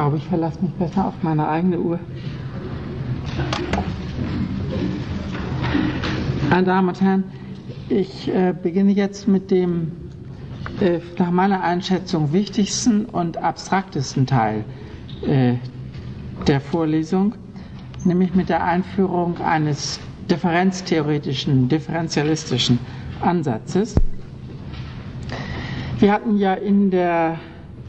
glaube, ich verlasse mich besser auf meine eigene Uhr. Meine Damen und Herren, ich äh, beginne jetzt mit dem äh, nach meiner Einschätzung wichtigsten und abstraktesten Teil äh, der Vorlesung, nämlich mit der Einführung eines differenztheoretischen, differentialistischen Ansatzes. Wir hatten ja in der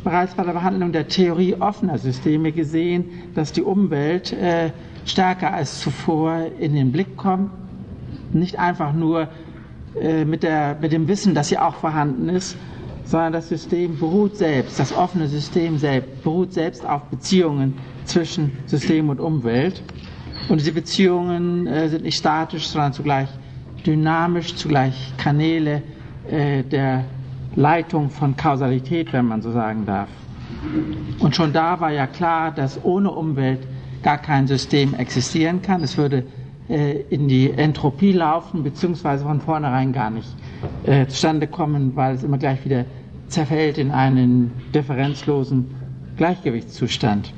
bereits bei der Behandlung der Theorie offener Systeme gesehen, dass die Umwelt äh, stärker als zuvor in den Blick kommt. Nicht einfach nur äh, mit, der, mit dem Wissen, dass sie auch vorhanden ist, sondern das System beruht selbst, das offene System selbst, beruht selbst auf Beziehungen zwischen System und Umwelt. Und diese Beziehungen äh, sind nicht statisch, sondern zugleich dynamisch, zugleich Kanäle äh, der Leitung von Kausalität, wenn man so sagen darf. Und schon da war ja klar, dass ohne Umwelt gar kein System existieren kann. Es würde äh, in die Entropie laufen, beziehungsweise von vornherein gar nicht äh, zustande kommen, weil es immer gleich wieder zerfällt in einen differenzlosen Gleichgewichtszustand.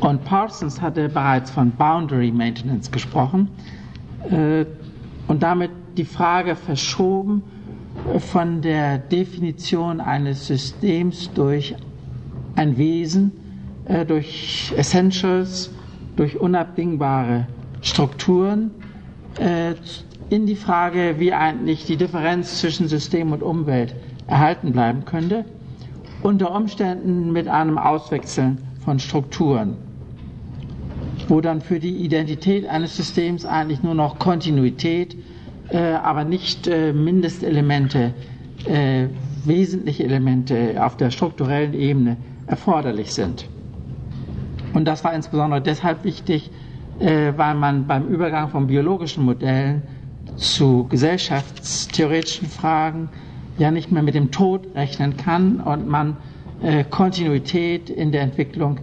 Und Parsons hatte bereits von Boundary Maintenance gesprochen äh, und damit die Frage verschoben, von der Definition eines Systems durch ein Wesen, äh, durch Essentials, durch unabdingbare Strukturen äh, in die Frage, wie eigentlich die Differenz zwischen System und Umwelt erhalten bleiben könnte, unter Umständen mit einem Auswechseln von Strukturen, wo dann für die Identität eines Systems eigentlich nur noch Kontinuität aber nicht äh, Mindestelemente, äh, wesentliche Elemente auf der strukturellen Ebene erforderlich sind. Und das war insbesondere deshalb wichtig, weil man beim Übergang von biologischen Modellen zu gesellschaftstheoretischen Fragen ja nicht mehr mit dem Tod rechnen kann und man Kontinuität in der Entwicklung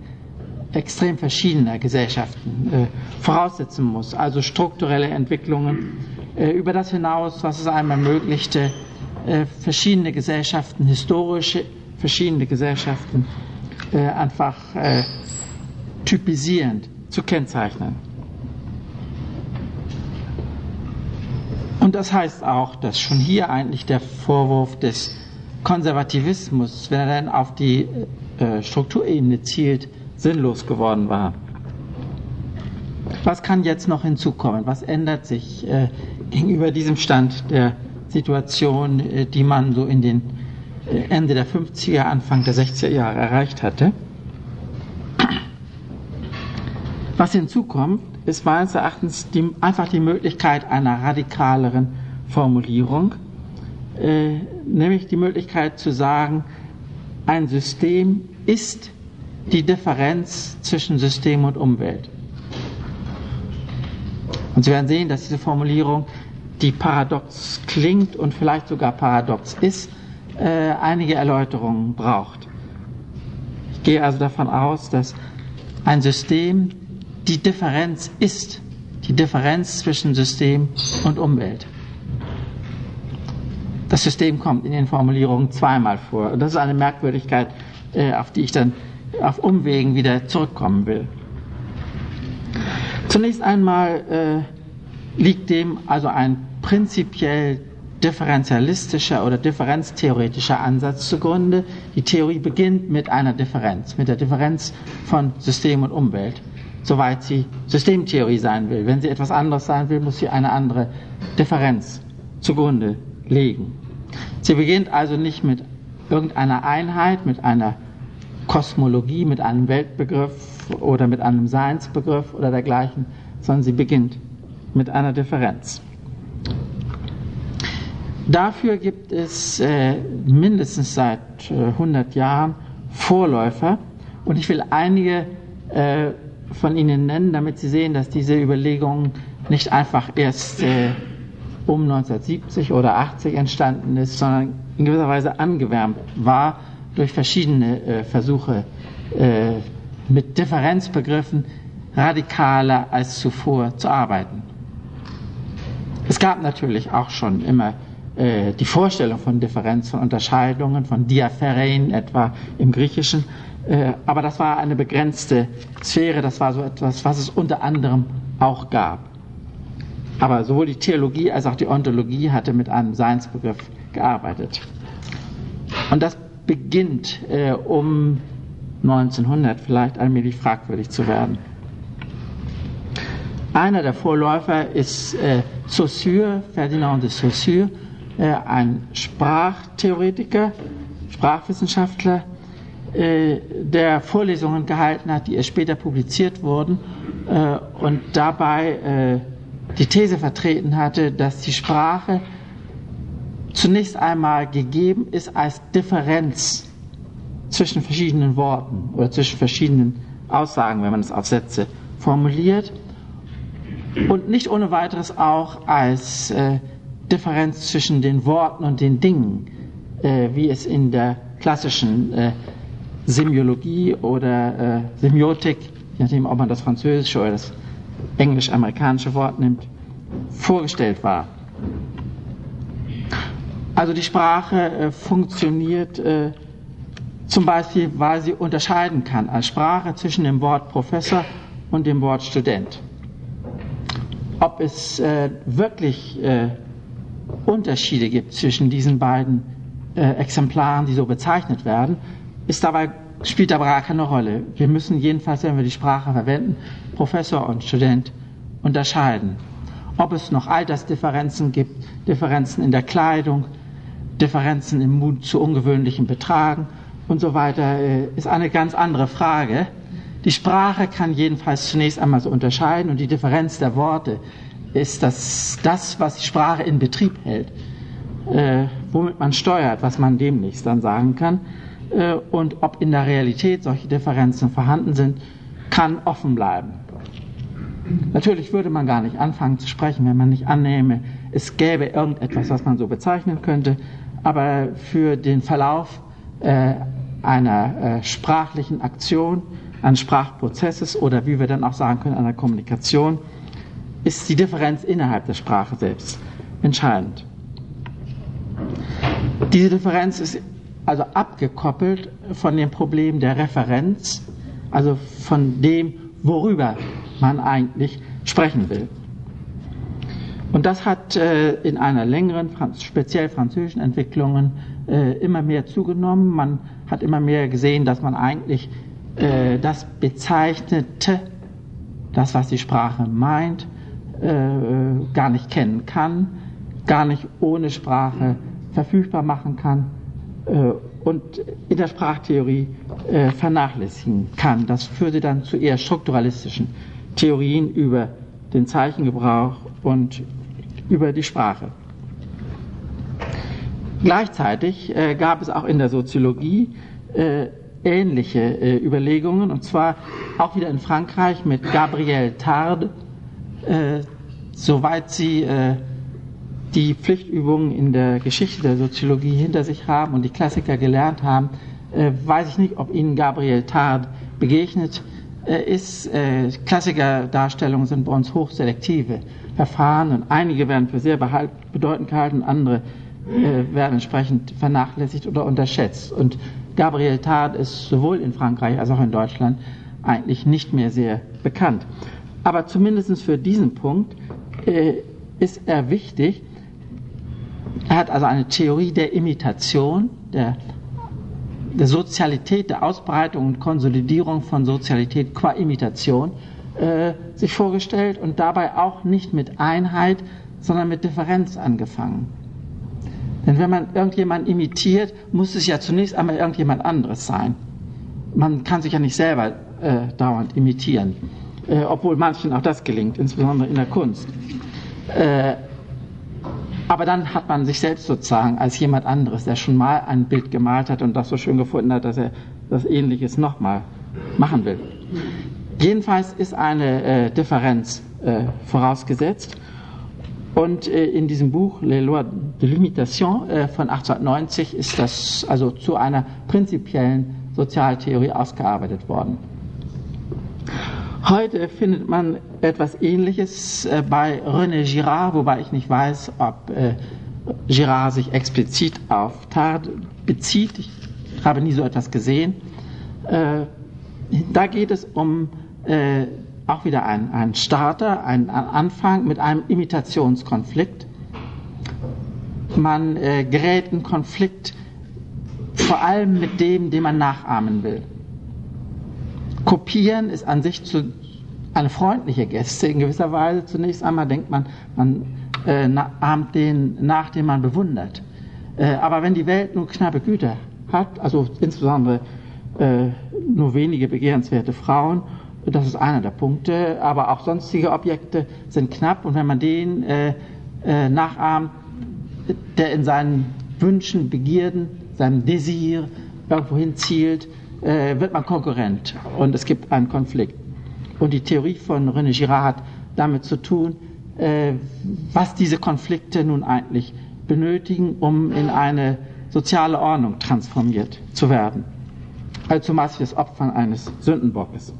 extrem verschiedener Gesellschaften voraussetzen muss, also strukturelle Entwicklungen äh, über das hinaus, was es einem ermöglichte, äh, verschiedene Gesellschaften, historische verschiedene Gesellschaften äh, einfach typisierend zu kennzeichnen. Und das heißt auch, dass schon hier eigentlich der Vorwurf des Konservativismus, wenn er dann auf die Strukturebene zielt, sinnlos geworden war. Was kann jetzt noch hinzukommen? Was ändert sich äh, gegenüber diesem Stand der Situation, äh, die man so in den äh, Ende der 50er, Anfang der 60er Jahre erreicht hatte? Was hinzukommt, ist meines Erachtens die, einfach die Möglichkeit einer radikaleren Formulierung, äh, nämlich die Möglichkeit zu sagen, ein System ist die Differenz zwischen System und Umwelt. Und Sie werden sehen, dass diese Formulierung, die paradox klingt und vielleicht sogar paradox ist, äh, einige Erläuterungen braucht. Ich gehe also davon aus, dass ein System die Differenz ist, die Differenz zwischen System und Umwelt. Das System kommt in den Formulierungen zweimal vor. Das ist eine Merkwürdigkeit, äh, auf die ich dann auf Umwegen wieder zurückkommen will. Zunächst einmal äh, liegt dem also ein prinzipiell differentialistischer oder differenztheoretischer Ansatz zugrunde. Die Theorie beginnt mit einer Differenz, mit der Differenz von System und Umwelt, soweit sie Systemtheorie sein will. Wenn sie etwas anderes sein will, muss sie eine andere Differenz zugrunde legen. Sie beginnt also nicht mit irgendeiner Einheit, mit einer Kosmologie, mit einem Weltbegriff, oder mit einem Seinsbegriff oder dergleichen, sondern sie beginnt mit einer Differenz. Dafür gibt es äh, mindestens seit äh, 100 Jahren Vorläufer und ich will einige äh, von Ihnen nennen, damit Sie sehen, dass diese Überlegung nicht einfach erst äh, um 1970 oder 80 entstanden ist, sondern in gewisser Weise angewärmt war durch verschiedene äh, Versuche äh, mit Differenzbegriffen radikaler als zuvor zu arbeiten. Es gab natürlich auch schon immer äh, die Vorstellung von Differenz, von Unterscheidungen, von Diapherein etwa im Griechischen, Äh, aber das war eine begrenzte Sphäre, das war so etwas, was es unter anderem auch gab. Aber sowohl die Theologie als auch die Ontologie hatte mit einem Seinsbegriff gearbeitet. Und das beginnt äh, um 1900 vielleicht allmählich fragwürdig zu werden. Einer der Vorläufer ist äh, Saussure, Ferdinand de Saussure, äh, ein Sprachtheoretiker, Sprachwissenschaftler, äh, der Vorlesungen gehalten hat, die erst später publiziert wurden äh, und dabei äh, die These vertreten hatte, dass die Sprache zunächst einmal gegeben ist als Differenz zwischen verschiedenen Worten oder zwischen verschiedenen Aussagen, wenn man es auf Sätze formuliert und nicht ohne weiteres auch als äh, Differenz zwischen den Worten und den Dingen, äh, wie es in der klassischen äh, Semiologie oder äh, Semiotik, je nachdem, ob man das französische oder das englisch-amerikanische Wort nimmt, vorgestellt war. Also die Sprache äh, funktioniert äh, zum Beispiel, weil sie unterscheiden kann als Sprache zwischen dem Wort Professor und dem Wort Student. Ob es äh, wirklich äh, Unterschiede gibt zwischen diesen beiden äh, Exemplaren, die so bezeichnet werden, ist dabei, spielt dabei gar keine Rolle. Wir müssen jedenfalls, wenn wir die Sprache verwenden, Professor und Student unterscheiden. Ob es noch Altersdifferenzen gibt, Differenzen in der Kleidung, Differenzen im Mut zu ungewöhnlichen Betragen und so weiter, äh, ist eine ganz andere Frage. Die Sprache kann jedenfalls zunächst einmal so unterscheiden und die Differenz der Worte ist das, das was die Sprache in Betrieb hält, äh, womit man steuert, was man demnächst dann sagen kann. Äh, und ob in der Realität solche Differenzen vorhanden sind, kann offen bleiben. Natürlich würde man gar nicht anfangen zu sprechen, wenn man nicht annehme, es gäbe irgendetwas, was man so bezeichnen könnte, aber für den Verlauf äh, einer äh, sprachlichen Aktion, eines Sprachprozesses oder wie wir dann auch sagen können, einer Kommunikation, ist die Differenz innerhalb der Sprache selbst entscheidend. Diese Differenz ist also abgekoppelt von dem Problem der Referenz, also von dem, worüber man eigentlich sprechen will. Und das hat äh, in einer längeren, speziell französischen Entwicklung äh, immer mehr zugenommen. Man hat immer mehr gesehen, dass man eigentlich äh, das bezeichnete, das, was die Sprache meint, äh, gar nicht kennen kann, gar nicht ohne Sprache verfügbar machen kann äh, und in der Sprachtheorie äh, vernachlässigen kann. Das führte dann zu eher strukturalistischen Theorien über den Zeichengebrauch und über die Sprache. Gleichzeitig äh, gab es auch in der Soziologie ähnliche äh, Überlegungen, und zwar auch wieder in Frankreich mit Gabrielle Tarde, äh, soweit sie äh, die Pflichtübungen in der Geschichte der Soziologie hinter sich haben und die Klassiker gelernt haben, äh, weiß ich nicht, ob Ihnen Gabriel Tard begegnet äh, ist. Äh, Klassikerdarstellungen sind bei uns hochselektive Verfahren und einige werden für sehr bedeutend gehalten, andere werden entsprechend vernachlässigt oder unterschätzt. Und Gabriel Tard ist sowohl in Frankreich als auch in Deutschland eigentlich nicht mehr sehr bekannt. Aber zumindest für diesen Punkt äh, ist er wichtig, er hat also eine Theorie der Imitation, der, der Sozialität, der Ausbreitung und Konsolidierung von Sozialität qua Imitation äh, sich vorgestellt und dabei auch nicht mit Einheit, sondern mit Differenz angefangen. Denn wenn man irgendjemand imitiert, muss es ja zunächst einmal irgendjemand anderes sein. Man kann sich ja nicht selber äh, dauernd imitieren, äh, obwohl manchen auch das gelingt, insbesondere in der Kunst. Äh, aber dann hat man sich selbst sozusagen als jemand anderes, der schon mal ein Bild gemalt hat und das so schön gefunden hat, dass er das Ähnliches nochmal machen will. Jedenfalls ist eine äh, Differenz äh, vorausgesetzt. Und äh, in diesem Buch Les Lois de l'Imitation äh, von 1890 ist das also zu einer prinzipiellen Sozialtheorie ausgearbeitet worden. Heute findet man etwas Ähnliches äh, bei René Girard, wobei ich nicht weiß, ob äh, Girard sich explizit auf Tard bezieht. Ich habe nie so etwas gesehen. Äh, da geht es um äh, auch wieder einen Starter, einen Anfang mit einem Imitationskonflikt. Man äh, gerät in Konflikt vor allem mit dem, den man nachahmen will. Kopieren ist an sich zu, eine freundliche Geste in gewisser Weise. Zunächst einmal denkt man, man äh, ahmt den nach, den man bewundert. Äh, aber wenn die Welt nur knappe Güter hat, also insbesondere äh, nur wenige begehrenswerte Frauen, das ist einer der Punkte, aber auch sonstige Objekte sind knapp und wenn man den äh, äh, nachahmt, der in seinen Wünschen, Begierden, seinem Desir irgendwo hinzielt, äh, wird man Konkurrent und es gibt einen Konflikt. Und die Theorie von René Girard hat damit zu tun, äh, was diese Konflikte nun eigentlich benötigen, um in eine soziale Ordnung transformiert zu werden. Also zum Beispiel das Opfern eines Sündenbockes.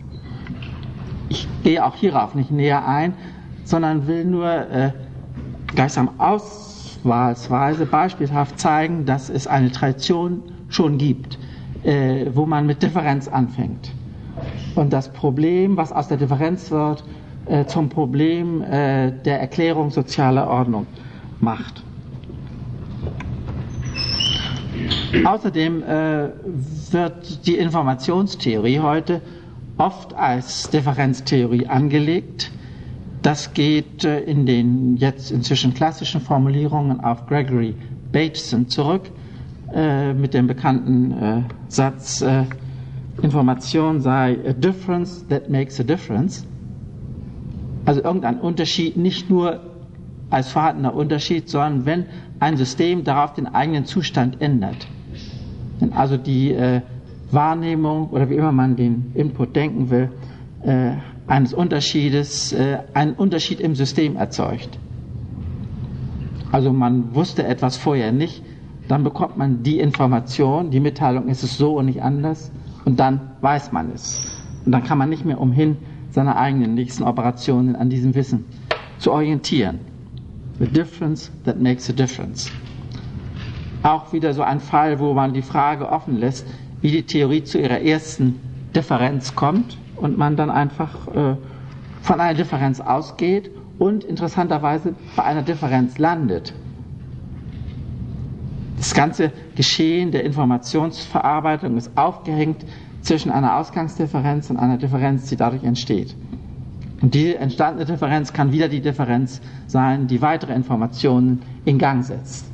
Ich gehe auch hierauf nicht näher ein, sondern will nur äh, gleichsam auswahlsweise beispielhaft zeigen, dass es eine Tradition schon gibt, äh, wo man mit Differenz anfängt. Und das Problem, was aus der Differenz wird, äh, zum Problem äh, der Erklärung sozialer Ordnung macht. Außerdem äh, wird die Informationstheorie heute oft als Differenztheorie angelegt. Das geht äh, in den jetzt inzwischen klassischen Formulierungen auf Gregory Bateson zurück äh, mit dem bekannten äh, Satz, Information sei a difference that makes a difference. Also irgendein Unterschied, nicht nur als vorhandener Unterschied, sondern wenn ein System darauf den eigenen Zustand ändert. Wenn also die äh, Wahrnehmung oder wie immer man den Input denken will, äh, eines Unterschiedes, äh, einen Unterschied im System erzeugt. Also man wusste etwas vorher nicht, dann bekommt man die Information, die Mitteilung ist es so und nicht anders und dann weiß man es. Und dann kann man nicht mehr umhin, seine eigenen nächsten Operationen an diesem Wissen zu orientieren. The difference that makes a difference. Auch wieder so ein Fall, wo man die Frage offen lässt, wie die Theorie zu ihrer ersten Differenz kommt und man dann einfach äh, von einer Differenz ausgeht und interessanterweise bei einer Differenz landet. Das ganze Geschehen der Informationsverarbeitung ist aufgehängt zwischen einer Ausgangsdifferenz und einer Differenz, die dadurch entsteht. Und die entstandene Differenz kann wieder die Differenz sein, die weitere Informationen in Gang setzt.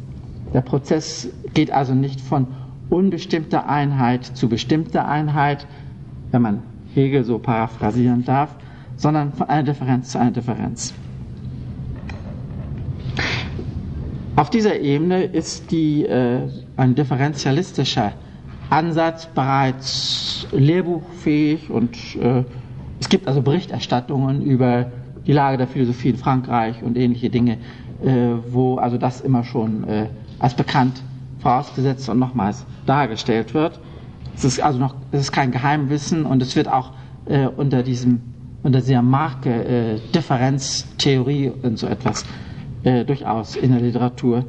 Der Prozess geht also nicht von unbestimmter Einheit zu bestimmter Einheit, wenn man Hegel so paraphrasieren darf, sondern von einer Differenz zu einer Differenz. Auf dieser Ebene ist die, äh, ein differenzialistischer Ansatz bereits lehrbuchfähig und äh, es gibt also Berichterstattungen über die Lage der Philosophie in Frankreich und ähnliche Dinge, äh, wo also das immer schon äh, als bekannt vorausgesetzt und nochmals dargestellt wird. Es ist also noch, es ist kein Geheimwissen und es wird auch äh, unter diesem, unter dieser Marke äh, Differenztheorie und so etwas äh, durchaus in der Literatur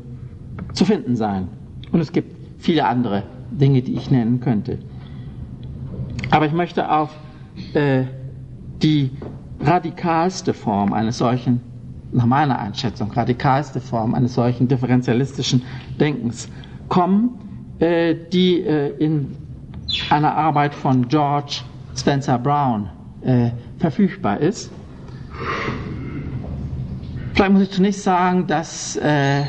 zu finden sein. Und es gibt viele andere Dinge, die ich nennen könnte. Aber ich möchte auf äh, die radikalste Form eines solchen, nach meiner Einschätzung, radikalste Form eines solchen differenzialistischen Denkens kommen, äh, die äh, in einer Arbeit von George Spencer Brown äh, verfügbar ist. Vielleicht muss ich zunächst sagen, dass, äh,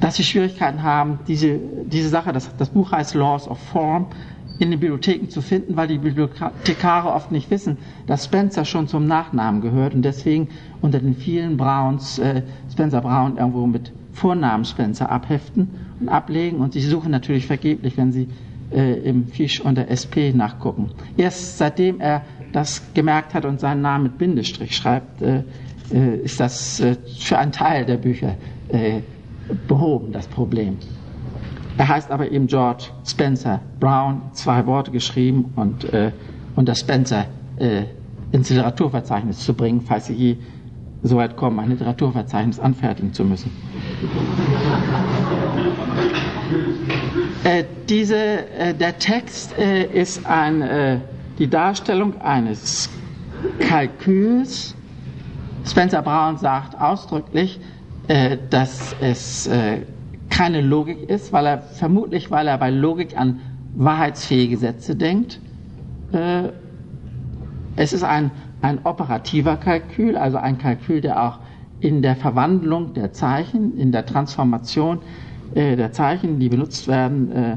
dass sie Schwierigkeiten haben, diese, diese Sache, das, das Buch heißt Laws of Form, in den Bibliotheken zu finden, weil die Bibliothekare oft nicht wissen, dass Spencer schon zum Nachnamen gehört und deswegen unter den vielen Browns äh, Spencer Brown irgendwo mit Vornamen Spencer abheften und ablegen und sie suchen natürlich vergeblich, wenn sie äh, im Fisch unter SP nachgucken. Erst seitdem er das gemerkt hat und seinen Namen mit Bindestrich schreibt, äh, äh ist das äh, für einen Teil der Bücher äh, behoben, das Problem. Er heißt aber eben George Spencer Brown, zwei Worte geschrieben und, das Spencer ins Literaturverzeichnis zu bringen, falls Sie je so weit kommen, ein Literaturverzeichnis anfertigen zu müssen. Äh, diese, äh, der Text äh, ist ein, äh, die Darstellung eines Kalküls. Spencer Brown sagt ausdrücklich, äh, dass es äh, keine Logik ist, weil er vermutlich, weil er bei Logik an wahrheitsfähige Sätze denkt. es ist ein, ein operativer Kalkül, also ein Kalkül, der auch in der Verwandlung der Zeichen, in der Transformation äh, der Zeichen, die benutzt werden, äh,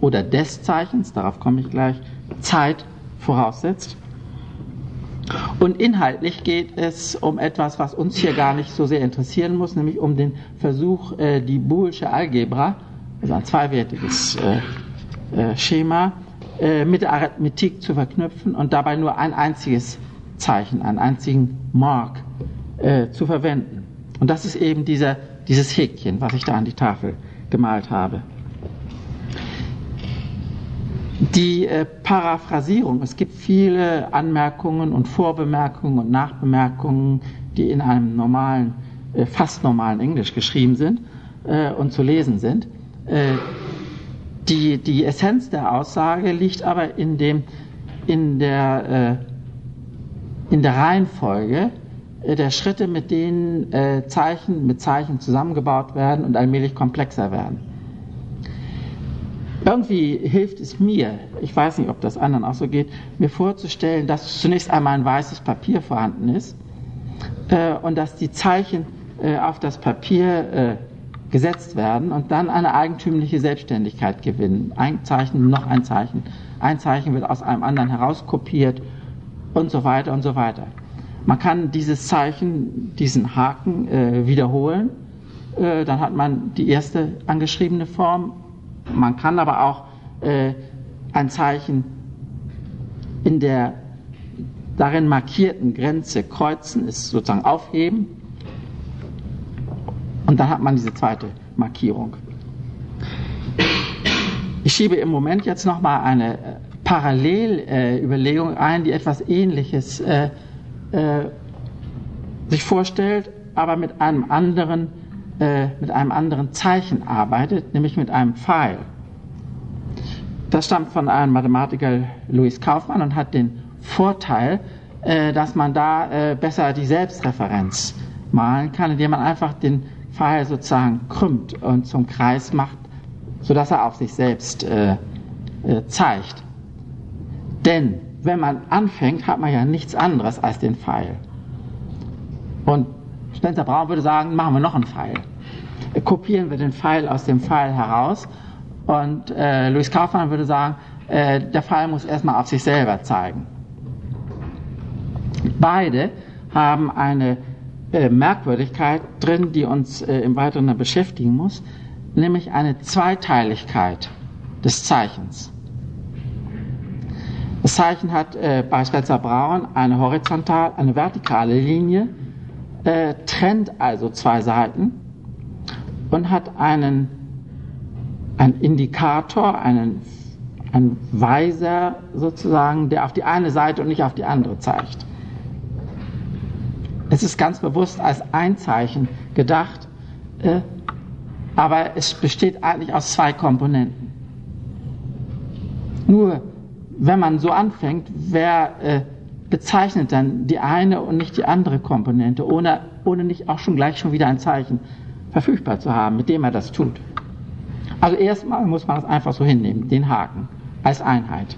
oder des Zeichens, darauf komme ich gleich, Zeit voraussetzt. Und inhaltlich geht es um etwas, was uns hier gar nicht so sehr interessieren muss, nämlich um den Versuch, äh, die Boolsche Algebra, also ein zweiwertiges äh, äh, Schema, äh, mit der Arithmetik zu verknüpfen und dabei nur ein einziges Zeichen, einen einzigen Mark zu verwenden. Und das ist eben dieser, dieses Häkchen, was ich da an die Tafel gemalt habe. Die äh, Paraphrasierung, es gibt viele Anmerkungen und Vorbemerkungen und Nachbemerkungen, die in einem normalen, äh, fast normalen Englisch geschrieben sind äh, und zu lesen sind. Äh, die, die Essenz der Aussage liegt aber in, dem, in, der, äh, in der Reihenfolge äh, der Schritte, mit denen äh, Zeichen mit Zeichen zusammengebaut werden und allmählich komplexer werden. Irgendwie hilft es mir, ich weiß nicht, ob das anderen auch so geht, mir vorzustellen, dass zunächst einmal ein weißes Papier vorhanden ist äh, und dass die Zeichen auf das Papier gesetzt werden und dann eine eigentümliche Selbstständigkeit gewinnen. Ein Zeichen, noch ein Zeichen. Ein Zeichen wird aus einem anderen herauskopiert und so weiter und so weiter. Man kann dieses Zeichen, diesen Haken äh, wiederholen. Äh, dann hat man die erste angeschriebene Form. Man kann aber auch äh, ein Zeichen in der darin markierten Grenze kreuzen, ist sozusagen aufheben. Und dann hat man diese zweite Markierung. Ich schiebe im Moment jetzt nochmal eine äh, Parallelüberlegung ein, die etwas Ähnliches äh, äh, sich vorstellt, aber mit einem anderen, äh, mit einem anderen Zeichen arbeitet, nämlich mit einem Pfeil. Das stammt von einem Mathematiker Louis Kaufmann und hat den Vorteil, äh, dass man da äh, besser die Selbstreferenz malen kann, indem man einfach den Pfeil sozusagen krümmt und zum Kreis macht, sodass er auf sich selbst äh, äh, zeigt. Denn wenn man anfängt, hat man ja nichts anderes als den Pfeil. Und Spencer Braun würde sagen, machen wir noch einen Pfeil. Kopieren wir den Pfeil aus dem Pfeil heraus. Und äh, Louis Kaufmann würde sagen, äh, der Pfeil muss erstmal auf sich selber zeigen. Beide haben eine äh, Merkwürdigkeit drin, die uns äh, im Weiteren beschäftigen muss, nämlich eine Zweiteiligkeit des Zeichens. Das Zeichen hat äh, bei Spencer Braun eine horizontal, eine vertikale Linie, äh, trennt also zwei Seiten und hat einen, einen Indikator, einen, einen Weiser sozusagen, der auf die eine Seite und nicht auf die andere zeigt. Es ist ganz bewusst als ein Zeichen gedacht, äh, aber es besteht eigentlich aus zwei Komponenten. Nur wenn man so anfängt, wer äh, bezeichnet dann die eine und nicht die andere Komponente, ohne, ohne nicht auch schon gleich schon wieder ein Zeichen verfügbar zu haben, mit dem er das tut. Also erstmal muss man das einfach so hinnehmen, den Haken als Einheit.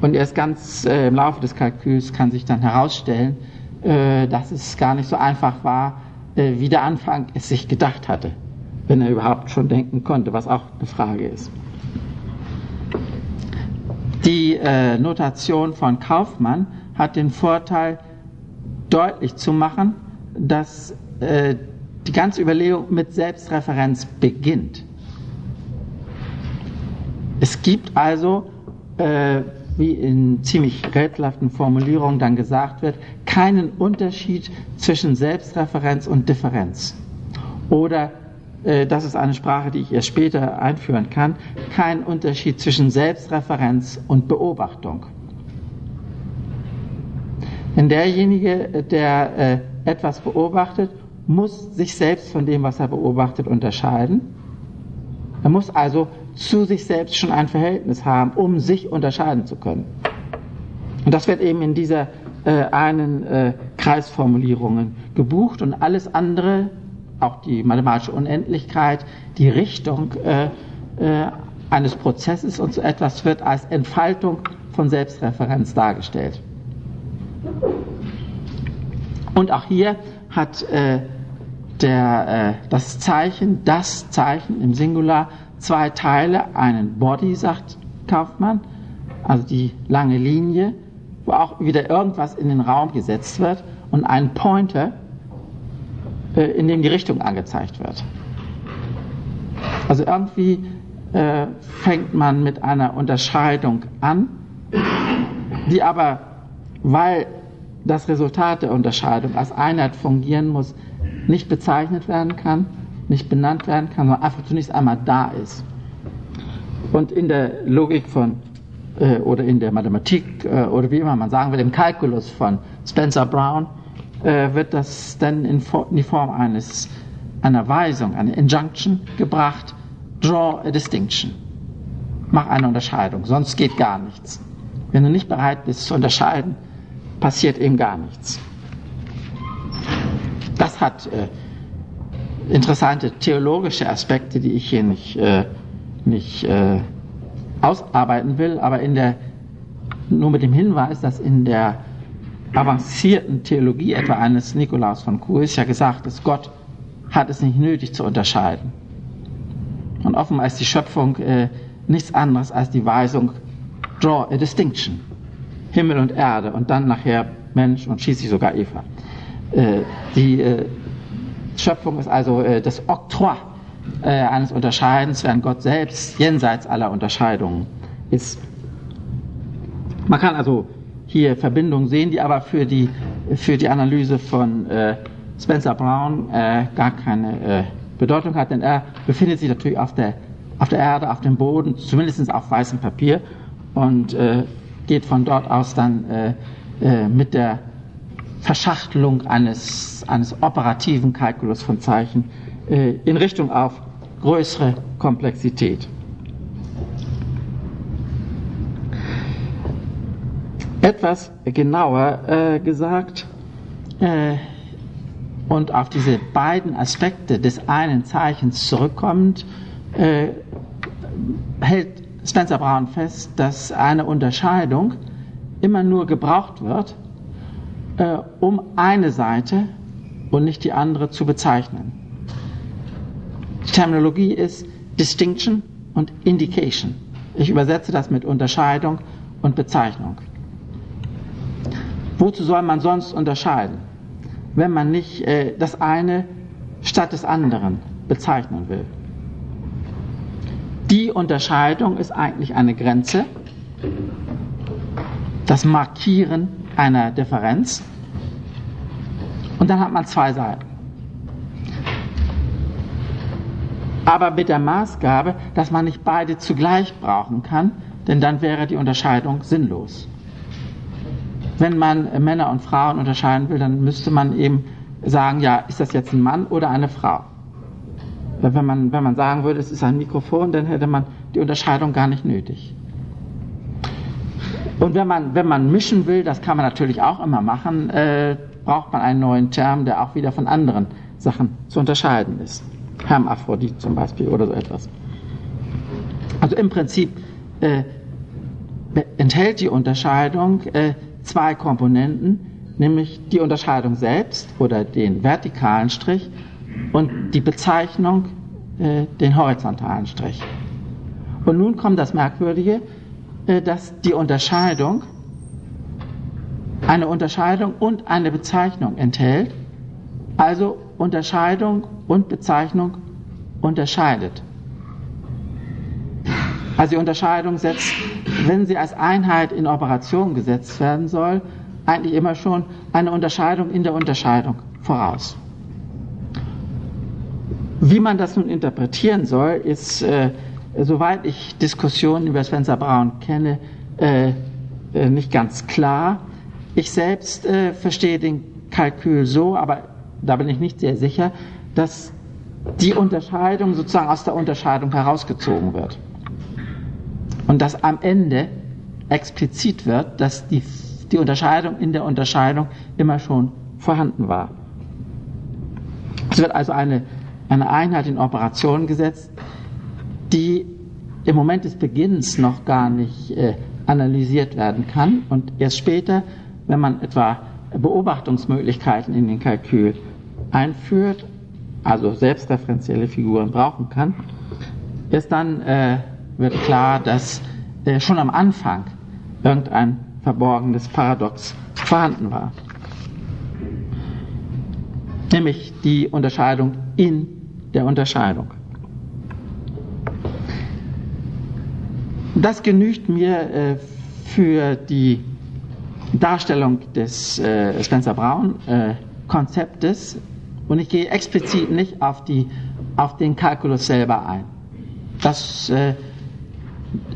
Und erst ganz äh, im Laufe des Kalküls kann sich dann herausstellen, äh, dass es gar nicht so einfach war, äh, wie der Anfang es sich gedacht hatte, wenn er überhaupt schon denken konnte, was auch eine Frage ist. Die äh, Notation von Kaufmann hat den Vorteil, deutlich zu machen, dass äh, die ganze Überlegung mit Selbstreferenz beginnt. Es gibt also, äh, wie in ziemlich rätselhaften Formulierungen dann gesagt wird, keinen Unterschied zwischen Selbstreferenz und Differenz. Oder das ist eine Sprache, die ich erst später einführen kann, kein Unterschied zwischen Selbstreferenz und Beobachtung. Denn derjenige, der äh, etwas beobachtet, muss sich selbst von dem, was er beobachtet, unterscheiden. Man muss also zu sich selbst schon ein Verhältnis haben, um sich unterscheiden zu können. Und das wird eben in dieser äh, einen äh, Kreisformulierungen gebucht und alles andere, auch die mathematische Unendlichkeit, die Richtung äh, äh, eines Prozesses und so etwas wird als Entfaltung von Selbstreferenz dargestellt. Und auch hier hat äh, der, äh, das Zeichen, das Zeichen im Singular zwei Teile, einen Body, sagt Kaufmann, also die lange Linie, wo auch wieder irgendwas in den Raum gesetzt wird, und einen Pointer, in dem die Richtung angezeigt wird. Also irgendwie äh, fängt man mit einer Unterscheidung an, die aber, weil das Resultat der Unterscheidung als Einheit fungieren muss, nicht bezeichnet werden kann, nicht benannt werden kann, sondern einfach zunächst einmal da ist. Und in der Logik von äh, oder in der Mathematik äh, oder wie immer man sagen will, im Kalkulus von Spencer Brown äh, wird das dann in, in die Form eines einer Weisung, einer Injunction gebracht. Draw a distinction. Mach eine Unterscheidung, sonst geht gar nichts. Wenn du nicht bereit bist zu unterscheiden, passiert eben gar nichts. Das hat äh, interessante theologische Aspekte, die ich hier nicht, äh, nicht äh, ausarbeiten will, aber in der, nur mit dem Hinweis, dass in der avancierten Theologie etwa eines Nikolaus von Kues ja gesagt ist, Gott hat es nicht nötig zu unterscheiden. Und offenbar ist die Schöpfung äh, nichts anderes als die Weisung, draw a distinction. Himmel und Erde und dann nachher Mensch und schließlich sogar Eva. Äh, die äh, Schöpfung ist also äh, das Oktroi äh, eines Unterscheidens, während Gott selbst jenseits aller Unterscheidungen ist. Man kann also hier Verbindungen sehen, die aber für die, für die Analyse von äh, Spencer Brown äh, gar keine äh, Bedeutung hat, denn er befindet sich natürlich auf der, auf der Erde, auf dem Boden, zumindest auf weißem Papier und äh, geht von dort aus dann äh, äh, mit der Verschachtelung eines, eines operativen Kalkulus von Zeichen in Richtung auf größere Komplexität. Etwas genauer äh, gesagt äh, und auf diese beiden Aspekte des einen Zeichens zurückkommend, äh, hält Spencer Brown fest, dass eine Unterscheidung immer nur gebraucht wird, äh, um eine Seite und nicht die andere zu bezeichnen. Die Terminologie ist Distinction und Indication. Ich übersetze das mit Unterscheidung und Bezeichnung. Wozu soll man sonst unterscheiden, wenn man nicht äh, das eine statt des anderen bezeichnen will? Die Unterscheidung ist eigentlich eine Grenze, das Markieren einer Differenz. Und dann hat man zwei Seiten. Aber mit der Maßgabe, dass man nicht beide zugleich brauchen kann, denn dann wäre die Unterscheidung sinnlos. Wenn man Männer und Frauen unterscheiden will, dann müsste man eben sagen, ja, ist das jetzt ein Mann oder eine Frau? Wenn man, wenn man sagen würde, es ist ein Mikrofon, dann hätte man die Unterscheidung gar nicht nötig. Und wenn man, wenn man mischen will, das kann man natürlich auch immer machen, äh, braucht man einen neuen Term, der auch wieder von anderen Sachen zu unterscheiden ist. Hermaphrodit zum Beispiel oder so etwas. Also im Prinzip äh, enthält die Unterscheidung äh, zwei Komponenten, nämlich die Unterscheidung selbst oder den vertikalen Strich und die Bezeichnung äh, den horizontalen Strich. Und nun kommt das Merkwürdige, äh, dass die Unterscheidung eine Unterscheidung und eine Bezeichnung enthält, also Unterscheidung und Bezeichnung unterscheidet. Also die Unterscheidung setzt, wenn sie als Einheit in Operation gesetzt werden soll, eigentlich immer schon eine Unterscheidung in der Unterscheidung voraus. Wie man das nun interpretieren soll, ist, äh, soweit ich Diskussionen über Spencer Brown kenne, äh, äh, nicht ganz klar. Ich selbst äh, verstehe den Kalkül so, aber da bin ich nicht sehr sicher, dass die Unterscheidung sozusagen aus der Unterscheidung herausgezogen wird. Und dass am Ende explizit wird, dass die, die Unterscheidung in der Unterscheidung immer schon vorhanden war. Es wird also eine, eine Einheit in Operation gesetzt, die im Moment des Beginnens noch gar nicht äh, analysiert werden kann und erst später, wenn man etwa Beobachtungsmöglichkeiten in den Kalkül einführt, also selbstreferenzielle Figuren brauchen kann, erst dann äh, wird klar, dass äh, schon am Anfang irgendein verborgenes Paradox vorhanden war. Nämlich die Unterscheidung in der Unterscheidung. Das genügt mir äh, für die Darstellung des äh, Spencer Brown äh, Konzeptes und ich gehe explizit nicht auf, die, auf den Kalkulus selber ein. Das, äh,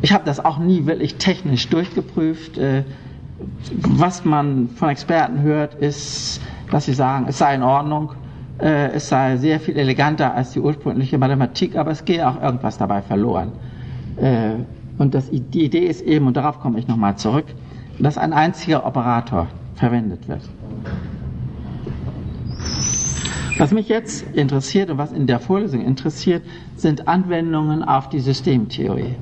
ich habe das auch nie wirklich technisch durchgeprüft. Äh, was man von Experten hört, ist, dass sie sagen, es sei in Ordnung, äh, es sei sehr viel eleganter als die ursprüngliche Mathematik, aber es gehe auch irgendwas dabei verloren. Äh, und das, die Idee ist eben, und darauf komme ich nochmal zurück, dass ein einziger Operator verwendet wird. Was mich jetzt interessiert und was in der Vorlesung interessiert, sind Anwendungen auf die Systemtheorie.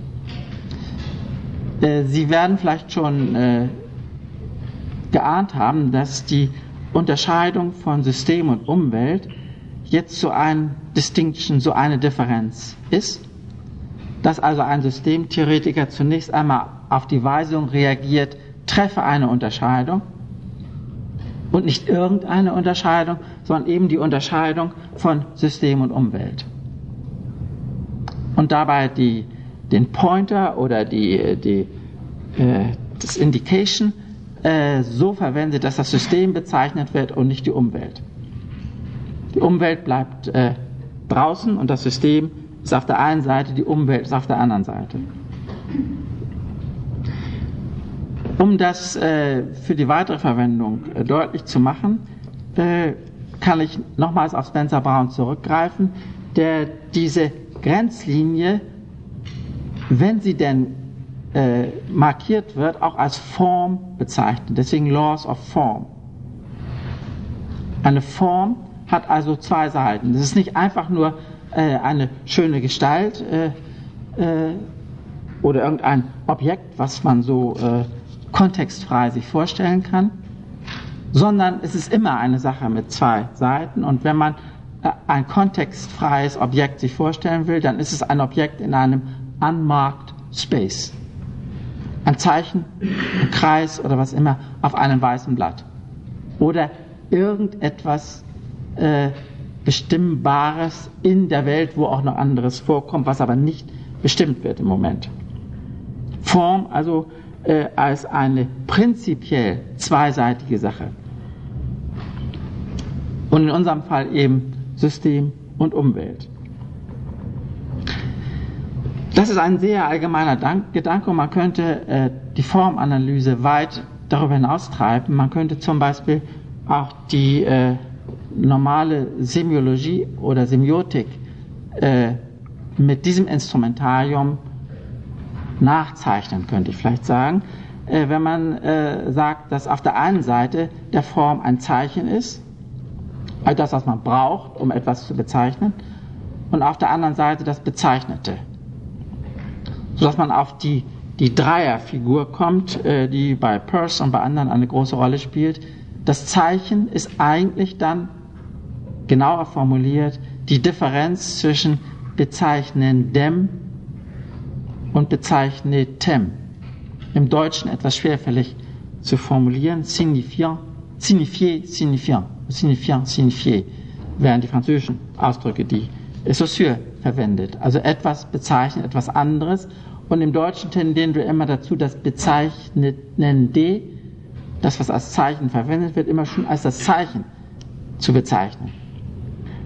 Äh, Sie werden vielleicht schon äh, geahnt haben, dass die Unterscheidung von System und Umwelt jetzt so ein Distinction, so eine Differenz ist, dass also ein Systemtheoretiker zunächst einmal auf die Weisung reagiert, treffe eine Unterscheidung und nicht irgendeine Unterscheidung, sondern eben die Unterscheidung von System und Umwelt. Und dabei die, den Pointer oder die, die, äh, das Indication äh, so verwendet, dass das System bezeichnet wird und nicht die Umwelt. Die Umwelt bleibt äh, draußen und das System ist auf der einen Seite, die Umwelt ist auf der anderen Seite. Um das äh, für die weitere Verwendung äh, deutlich zu machen, äh, kann ich nochmals auf Spencer Brown zurückgreifen, der diese Grenzlinie, wenn sie denn äh, markiert wird, auch als Form bezeichnet. Deswegen Laws of Form. Eine Form hat also zwei Seiten. Das ist nicht einfach nur äh, eine schöne Gestalt äh, äh oder irgendein Objekt, was man so äh, kontextfrei sich vorstellen kann, sondern es ist immer eine Sache mit zwei Seiten und wenn man äh, ein kontextfreies Objekt sich vorstellen will, dann ist es ein Objekt in einem unmarked Space. Ein Zeichen, ein Kreis oder was immer auf einem weißen Blatt. Oder irgendetwas äh, Bestimmbares in der Welt, wo auch noch anderes vorkommt, was aber nicht bestimmt wird im Moment. Form also äh, als eine prinzipiell zweiseitige Sache. Und in unserem Fall eben System und Umwelt. Das ist ein sehr allgemeiner Dank Gedanke. Und man könnte äh, die Formanalyse weit darüber hinaus treiben. Man könnte zum Beispiel auch die äh, normale Semiologie oder Semiotik äh, mit diesem Instrumentarium nachzeichnen, könnte ich vielleicht sagen, äh, wenn man äh, sagt, dass auf der einen Seite der Form ein Zeichen ist, all das, was man braucht, um etwas zu bezeichnen, und auf der anderen Seite das Bezeichnete, sodass man auf die, die Dreierfigur kommt, äh, die bei Peirce und bei anderen eine große Rolle spielt. Das Zeichen ist eigentlich dann genauer formuliert die Differenz zwischen bezeichnendem und bezeichnetem. Im Deutschen etwas schwerfällig zu formulieren, signifiant, signifier, signifiant, signifiant, signifier, wären die französischen Ausdrücke, die Saussure verwendet. Also etwas bezeichnet, etwas anderes. Und im Deutschen tendieren wir immer dazu, das Bezeichnende, das was als Zeichen verwendet wird, immer schon als das Zeichen zu bezeichnen.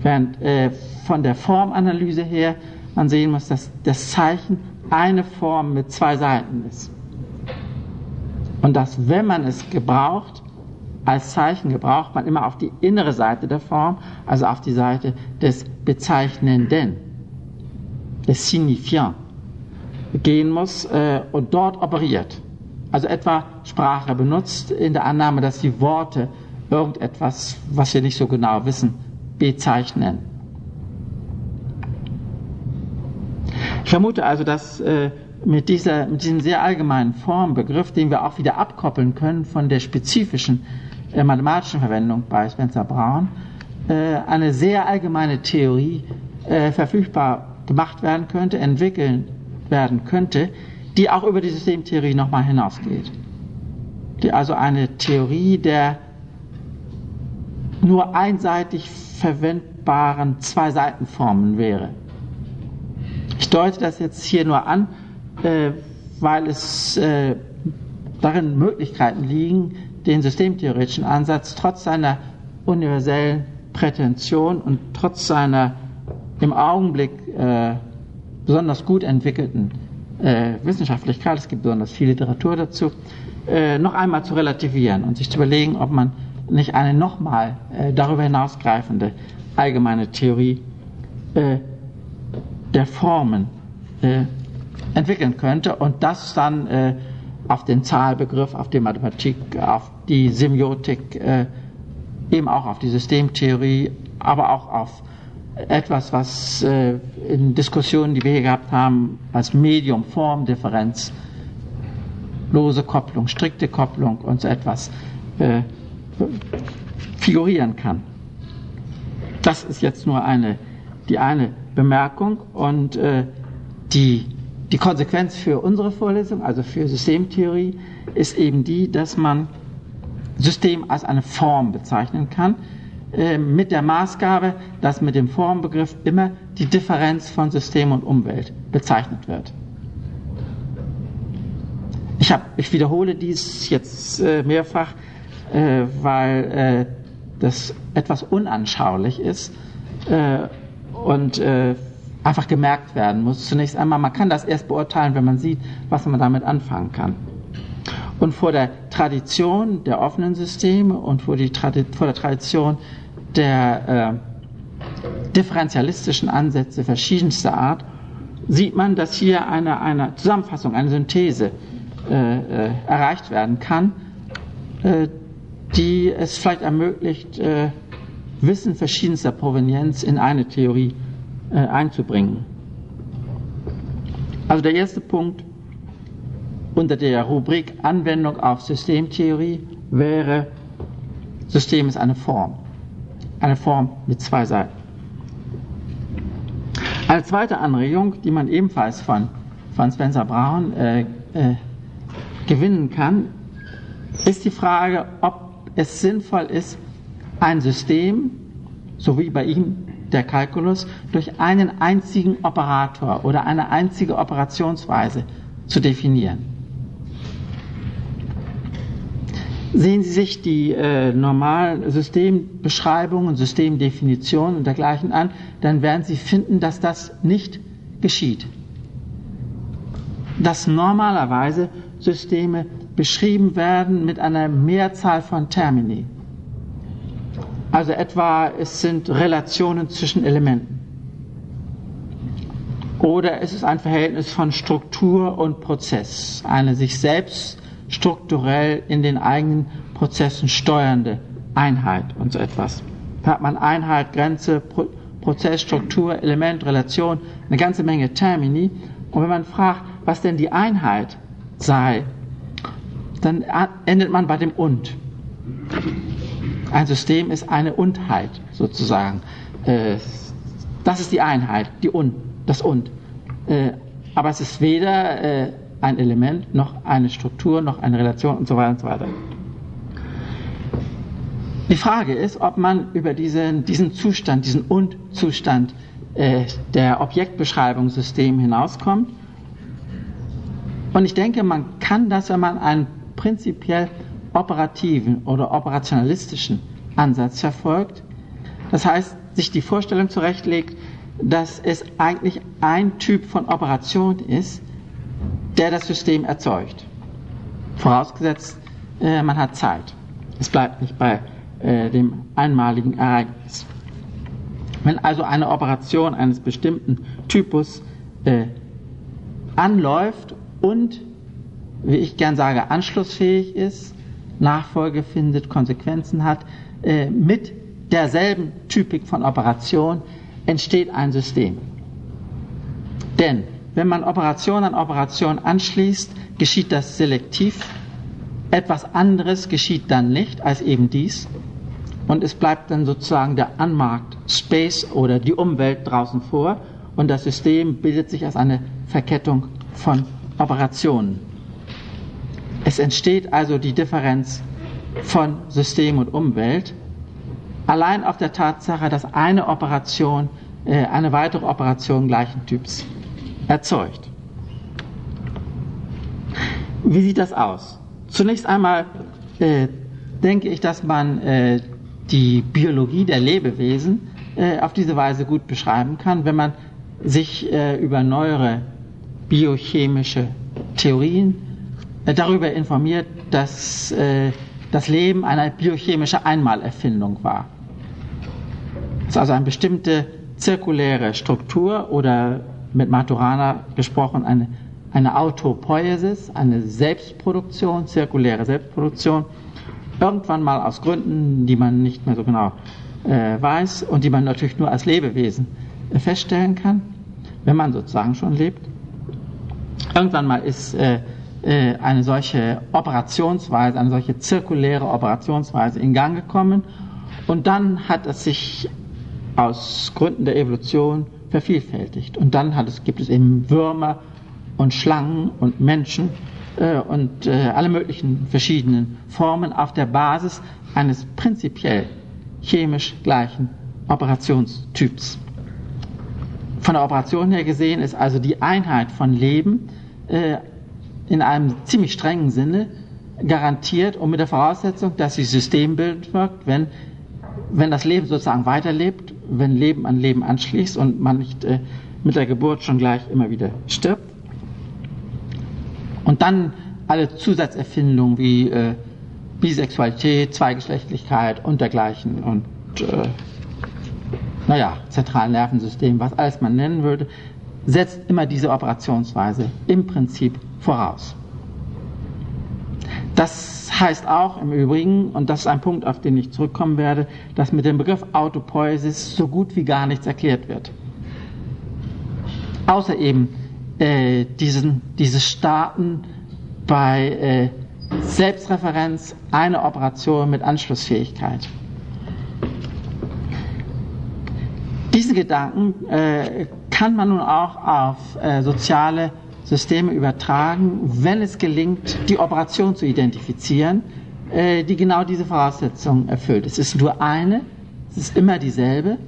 Während äh, von der Formanalyse her man sehen muss, dass das Zeichen eine Form mit zwei Seiten ist. Und dass, wenn man es gebraucht, als Zeichen gebraucht man immer auf die innere Seite der Form, also auf die Seite des Bezeichnenden, des Signifiant, gehen muss äh, und dort operiert. Also etwa Sprache benutzt in der Annahme, dass die Worte irgendetwas, was wir nicht so genau wissen, bezeichnen. Ich vermute also, dass äh, mit, dieser, mit diesem sehr allgemeinen Formbegriff, den wir auch wieder abkoppeln können von der spezifischen äh, mathematischen Verwendung bei Spencer Brown, äh, eine sehr allgemeine Theorie äh, verfügbar gemacht werden könnte, entwickeln werden könnte, die auch über die Systemtheorie nochmal hinausgeht. Die also eine Theorie der nur einseitig verwendbaren Zwei-Seiten-Formen wäre. Ich deute das jetzt hier nur an, äh, weil es äh, darin Möglichkeiten liegen, den systemtheoretischen Ansatz trotz seiner universellen Prätension und trotz seiner im Augenblick äh, besonders gut entwickelten äh, Wissenschaftlichkeit, es gibt besonders viel Literatur dazu, äh, noch einmal zu relativieren und sich zu überlegen, ob man nicht eine nochmal äh, darüber hinausgreifende allgemeine Theorie äh, der Formen äh, entwickeln könnte und das dann äh, auf den Zahlbegriff, auf die Mathematik, auf die Semiotik, äh, eben auch auf die Systemtheorie, aber auch auf etwas, was äh, in Diskussionen, die wir hier gehabt haben, als Medium, Form, Differenz, lose Kopplung, strikte Kopplung und so etwas äh, figurieren kann. Das ist jetzt nur eine, die eine Bemerkung und äh, die, die Konsequenz für unsere Vorlesung, also für Systemtheorie, ist eben die, dass man System als eine Form bezeichnen kann, äh, mit der Maßgabe, dass mit dem Formbegriff immer die Differenz von System und Umwelt bezeichnet wird. Ich, hab, ich wiederhole dies jetzt äh, mehrfach, äh, weil äh, das etwas unanschaulich ist äh, und einfach gemerkt werden muss. Zunächst einmal, man kann das erst beurteilen, wenn man sieht, was man damit anfangen kann. Und vor der Tradition der offenen Systeme und vor, die, vor der Tradition der äh, differentialistischen Ansätze verschiedenster Art sieht man, dass hier eine, eine Zusammenfassung, eine Synthese äh, äh, erreicht werden kann, äh, die es vielleicht ermöglicht, äh, Wissen verschiedenster Provenienz in eine Theorie äh, einzubringen. Also der erste Punkt unter der Rubrik Anwendung auf Systemtheorie wäre, System ist eine Form eine Form mit zwei Seiten. Eine zweite Anregung, die man ebenfalls von, von Spencer Brown äh, äh, gewinnen kann, ist die Frage, ob es sinnvoll ist, ein System, so wie bei ihm der Kalkulus, durch einen einzigen Operator oder eine einzige Operationsweise zu definieren. Sehen Sie sich die äh, normalen Systembeschreibungen, Systemdefinitionen und dergleichen an, dann werden Sie finden, dass das nicht geschieht. Dass normalerweise Systeme beschrieben werden mit einer Mehrzahl von Termini. Also etwa es sind Relationen zwischen Elementen. Oder es ist ein Verhältnis von Struktur und Prozess, eine sich selbst strukturell in den eigenen Prozessen steuernde Einheit und so etwas. Da hat man Einheit, Grenze, Pro Prozess, Struktur, Element, Relation, eine ganze Menge Termini. Und wenn man fragt, was denn die Einheit sei, dann endet man bei dem Und. Ein System ist eine Undheit sozusagen. Äh, das ist die Einheit, die Und, das Und. Äh, aber es ist weder äh, ein Element, noch eine Struktur, noch eine Relation und so weiter und so weiter. Die Frage ist, ob man über diesen, diesen Zustand, diesen Und-Zustand äh, der Objektbeschreibungssystem hinauskommt. Und ich denke, man kann das, wenn man einen prinzipiell operativen oder operationalistischen Ansatz verfolgt. Das heißt, sich die Vorstellung zurechtlegt, dass es eigentlich ein Typ von Operation ist, der das System erzeugt. Vorausgesetzt, äh, man hat Zeit. Es bleibt nicht bei äh, dem einmaligen Ereignis. Wenn also eine Operation eines bestimmten Typus äh, anläuft und, wie ich gern sage, anschlussfähig ist, Nachfolge findet, Konsequenzen hat, äh, mit derselben Typik von Operation entsteht ein System. Denn wenn man Operation an Operation anschließt, geschieht das selektiv. Etwas anderes geschieht dann nicht als eben dies. Und es bleibt dann sozusagen der Unmarked Space oder die Umwelt draußen vor. Und das System bildet sich als eine Verkettung von Operationen. Es entsteht also die Differenz von System und Umwelt allein auf der Tatsache, dass eine Operation äh, eine weitere Operation gleichen Typs erzeugt. Wie sieht das aus? Zunächst einmal äh, denke ich, dass man äh, die Biologie der Lebewesen äh, auf diese Weise gut beschreiben kann, wenn man sich äh, über neuere biochemische Theorien äh, darüber informiert, dass äh, das Leben eine biochemische Einmalerfindung war. Es ist also eine bestimmte zirkuläre Struktur oder mit Maturana gesprochen eine, eine Autopoiesis, eine Selbstproduktion, zirkuläre Selbstproduktion, irgendwann mal aus Gründen, die man nicht mehr so genau äh, weiß und die man natürlich nur als Lebewesen äh, feststellen kann, wenn man sozusagen schon lebt. Irgendwann mal ist äh, äh eine solche Operationsweise, eine solche zirkuläre Operationsweise in Gang gekommen und dann hat es sich aus Gründen der Evolution vervielfältigt. Und dann es, gibt es eben Würmer und Schlangen und Menschen äh, und äh, alle möglichen verschiedenen Formen auf der Basis eines prinzipiell chemisch gleichen Operationstyps. Von der Operation her gesehen ist also die Einheit von Leben äh, in einem ziemlich strengen Sinne garantiert und mit der Voraussetzung, dass sie systembildend wirkt, wenn wenn das Leben sozusagen weiterlebt, wenn Leben an Leben anschließt und man nicht äh, mit der Geburt schon gleich immer wieder stirbt. Und dann alle Zusatzerfindungen wie äh, Bisexualität, Zweigeschlechtlichkeit und dergleichen und äh, naja, Zentralnervensystem, was alles man nennen würde, setzt immer diese Operationsweise im Prinzip voraus. Das heißt auch im Übrigen, und das ist ein Punkt, auf den ich zurückkommen werde, dass mit dem Begriff Autopoiesis so gut wie gar nichts erklärt wird. Außer eben äh, diesen, dieses Starten bei äh, Selbstreferenz, eine Operation mit Anschlussfähigkeit. Diesen Gedanken äh, kann man nun auch auf äh, soziale Systeme übertragen, wenn es gelingt, die Operation zu identifizieren, äh, die genau diese Voraussetzungen erfüllt. Es ist nur eine, es ist immer dieselbe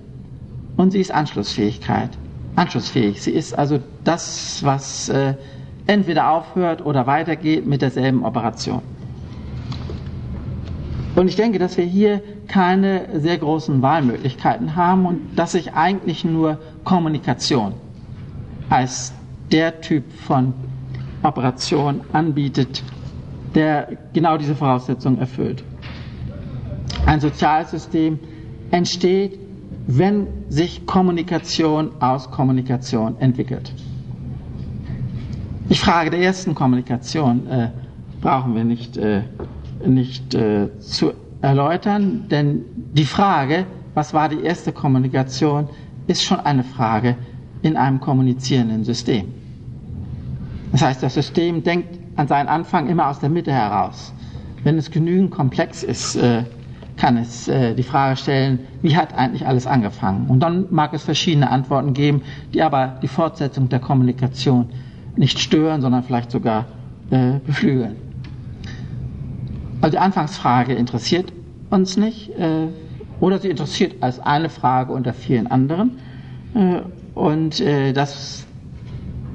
und sie ist Anschlussfähigkeit. Anschlussfähig. Sie ist also das, was äh, entweder aufhört oder weitergeht mit derselben Operation. Und ich denke, dass wir hier keine sehr großen Wahlmöglichkeiten haben und dass sich eigentlich nur Kommunikation als der Typ von Operation anbietet, der genau diese Voraussetzungen erfüllt. Ein Sozialsystem entsteht, wenn sich Kommunikation aus Kommunikation entwickelt. Die Frage der ersten Kommunikation äh, brauchen wir nicht, äh, nicht äh, zu erläutern, denn die Frage, was war die erste Kommunikation, ist schon eine Frage in einem kommunizierenden System. Das heißt, das System denkt an seinen Anfang immer aus der Mitte heraus. Wenn es genügend komplex ist, äh, kann es äh, die Frage stellen, wie hat eigentlich alles angefangen? Und dann mag es verschiedene Antworten geben, die aber die Fortsetzung der Kommunikation nicht stören, sondern vielleicht sogar äh, beflügeln. Also die Anfangsfrage interessiert uns nicht, oder sie interessiert als eine Frage unter vielen anderen. Und das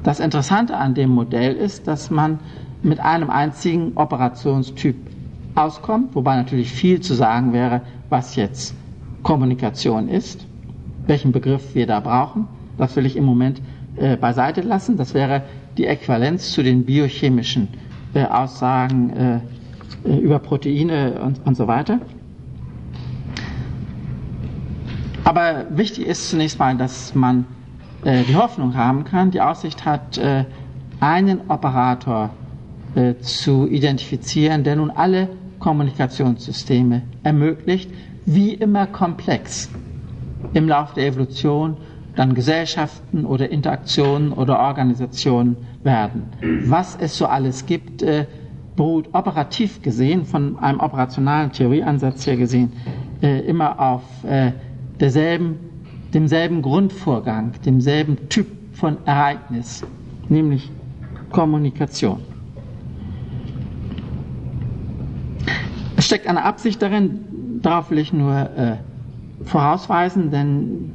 das Interessante an dem Modell ist, dass man mit einem einzigen Operationstyp auskommt, wobei natürlich viel zu sagen wäre, was jetzt Kommunikation ist, welchen Begriff wir da brauchen. Das will ich im Moment äh, beiseite lassen. Das wäre die Äquivalenz zu den biochemischen äh, Aussagen, äh, äh, über Proteine und, und so weiter. Aber wichtig ist zunächst mal, dass man äh, die Hoffnung haben kann, die Aussicht hat, äh, einen Operator äh, zu identifizieren, der nun alle Kommunikationssysteme ermöglicht, wie immer komplex im Laufe der Evolution dann Gesellschaften oder Interaktionen oder Organisationen werden. Was es so alles gibt, äh, beruht operativ gesehen, von einem operationalen Theorieansatz her gesehen, äh, immer auf äh, derselben, demselben Grundvorgang, demselben Typ von Ereignis, nämlich Kommunikation. Es steckt eine Absicht darin, darauf will ich nur äh, vorausweisen, denn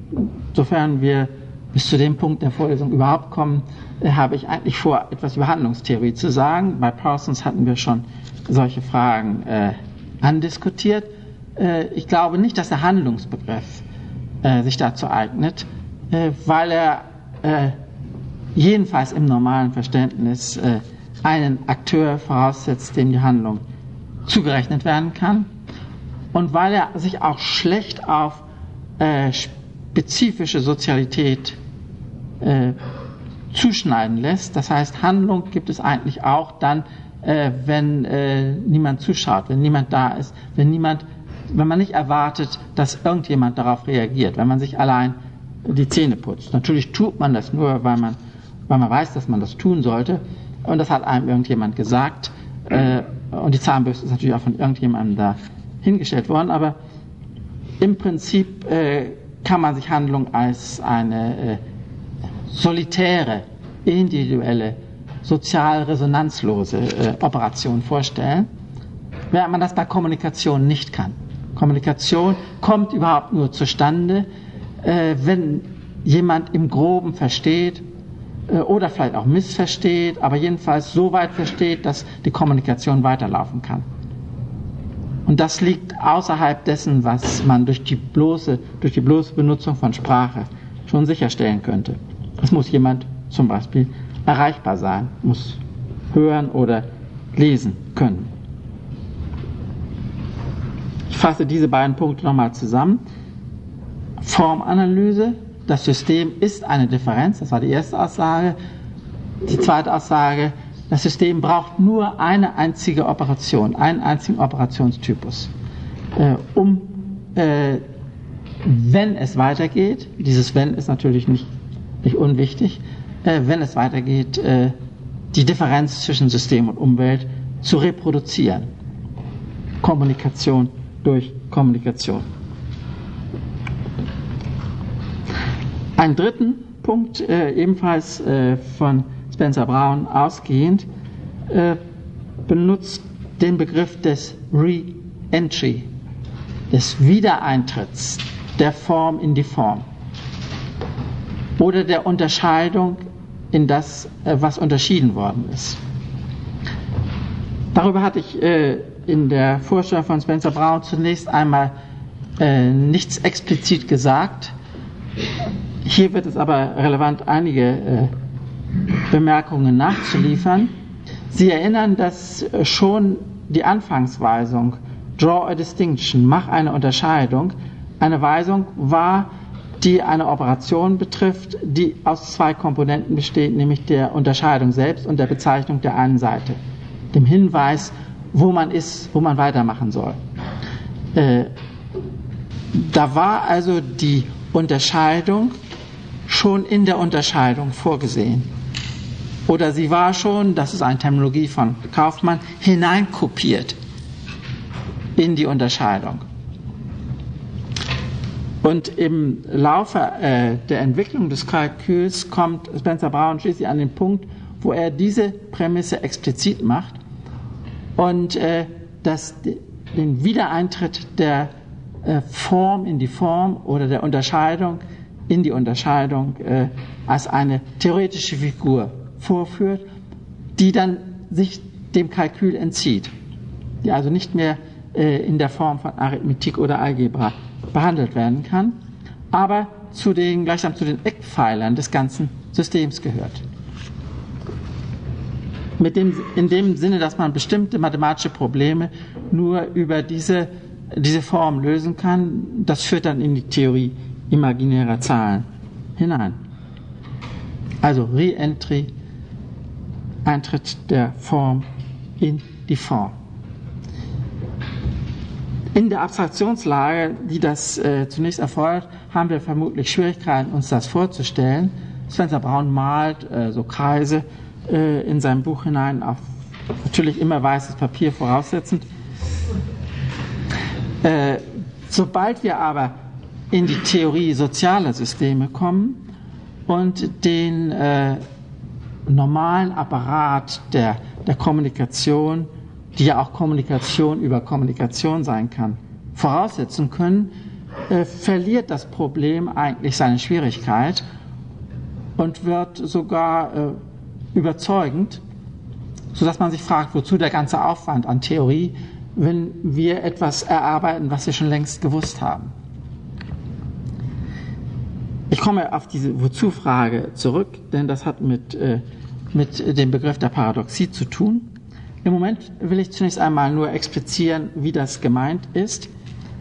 sofern wir bis zu dem Punkt der Vorlesung überhaupt kommen, äh, habe ich eigentlich vor, etwas über Handlungstheorie zu sagen. Bei Parsons hatten wir schon solche Fragen äh, andiskutiert. Äh, ich glaube nicht, dass der Handlungsbegriff äh, sich dazu eignet, äh, weil er äh, jedenfalls im normalen Verständnis einen Akteur voraussetzt, dem die Handlung zugerechnet werden kann und weil er sich auch schlecht auf äh, spezifische Sozialität äh, zuschneiden lässt. Das heißt, Handlung gibt es eigentlich auch dann, äh, wenn äh, niemand zuschaut, wenn niemand da ist, wenn niemand, wenn man nicht erwartet, dass irgendjemand darauf reagiert, wenn man sich allein die Zähne putzt. Natürlich tut man das nur, weil man, weil man weiß, dass man das tun sollte. Und das hat einem irgendjemand gesagt. Äh, und die Zahnbürste ist natürlich auch von irgendjemandem da hingestellt worden, aber im Prinzip äh, kann man sich Handlung als eine äh, solitäre, individuelle, sozial resonanzlose Operation vorstellen, während man das bei Kommunikation nicht kann. Kommunikation kommt überhaupt nur zustande, äh, wenn jemand im Groben versteht äh, oder vielleicht auch missversteht, aber jedenfalls so weit versteht, dass die Kommunikation weiterlaufen kann. Und das liegt außerhalb dessen, was man durch die bloße, durch die bloße Benutzung von Sprache schon sicherstellen könnte. Es muss jemand zum Beispiel erreichbar sein, muss hören oder lesen können. Ich fasse diese beiden Punkte nochmal zusammen. Formanalyse, das System ist eine Differenz, das war die erste Aussage. Die zweite Aussage, das System braucht nur eine einzige Operation, einen einzigen Operationstypus, äh, um, äh, wenn es weitergeht, dieses wenn ist natürlich nicht, nicht unwichtig, äh, wenn es weitergeht, äh, die Differenz zwischen System und Umwelt zu reproduzieren. Kommunikation durch Kommunikation. Einen dritten Punkt, äh, ebenfalls äh, von Spencer Brown ausgehend, äh, benutzt den Begriff des Re-Entry, des Wiedereintritts der Form in die Form oder der Unterscheidung in das, äh, was unterschieden worden ist. Darüber hatte ich äh, in der Vorstellung von Spencer Brown zunächst einmal äh, nichts explizit gesagt. Hier wird es aber relevant, einige äh, Bemerkungen nachzuliefern. Sie erinnern, dass schon die Anfangsweisung Draw a Distinction, mach eine Unterscheidung, eine Weisung war, die eine Operation betrifft, die aus zwei Komponenten besteht, nämlich der Unterscheidung selbst und der Bezeichnung der einen Seite, dem Hinweis, wo man ist, wo man weitermachen soll. Äh, da war also die Unterscheidung schon in der Unterscheidung vorgesehen. Oder sie war schon, das ist eine Terminologie von Kaufmann, hineinkopiert in die Unterscheidung. Und im Laufe äh, der Entwicklung des Kalküls kommt Spencer Brown schließlich an den Punkt, wo er diese Prämisse explizit macht und äh, dass den Wiedereintritt der äh, Form in die Form oder der Unterscheidung in die Unterscheidung äh, als eine theoretische Figur vorführt, die dann sich dem Kalkül entzieht, die also nicht mehr äh, in der Form von Arithmetik oder Algebra behandelt werden kann, aber zu den, gleichsam zu den Eckpfeilern des ganzen Systems gehört. Mit dem, in dem Sinne, dass man bestimmte mathematische Probleme nur über diese, diese Form lösen kann. Das führt dann in die Theorie imaginärer Zahlen hinein. Also Re-Entry, Eintritt der Form in die Form. In der Abstraktionslage, die das äh, zunächst erfordert, haben wir vermutlich Schwierigkeiten, uns das vorzustellen. Spencer Braun malt äh, so Kreise äh, in sein Buch hinein, auf natürlich immer weißes Papier voraussetzend. Äh, sobald wir aber in die Theorie sozialer Systeme kommen und den äh, normalen Apparat der, der Kommunikation die ja auch Kommunikation über Kommunikation sein kann, voraussetzen können, äh, verliert das Problem eigentlich seine Schwierigkeit und wird sogar äh, überzeugend, sodass man sich fragt, wozu der ganze Aufwand an Theorie, wenn wir etwas erarbeiten, was wir schon längst gewusst haben. Ich komme auf diese Wozu-Frage zurück, denn das hat mit, äh, mit dem Begriff der Paradoxie zu tun. Im Moment will ich zunächst einmal nur explizieren, wie das gemeint ist.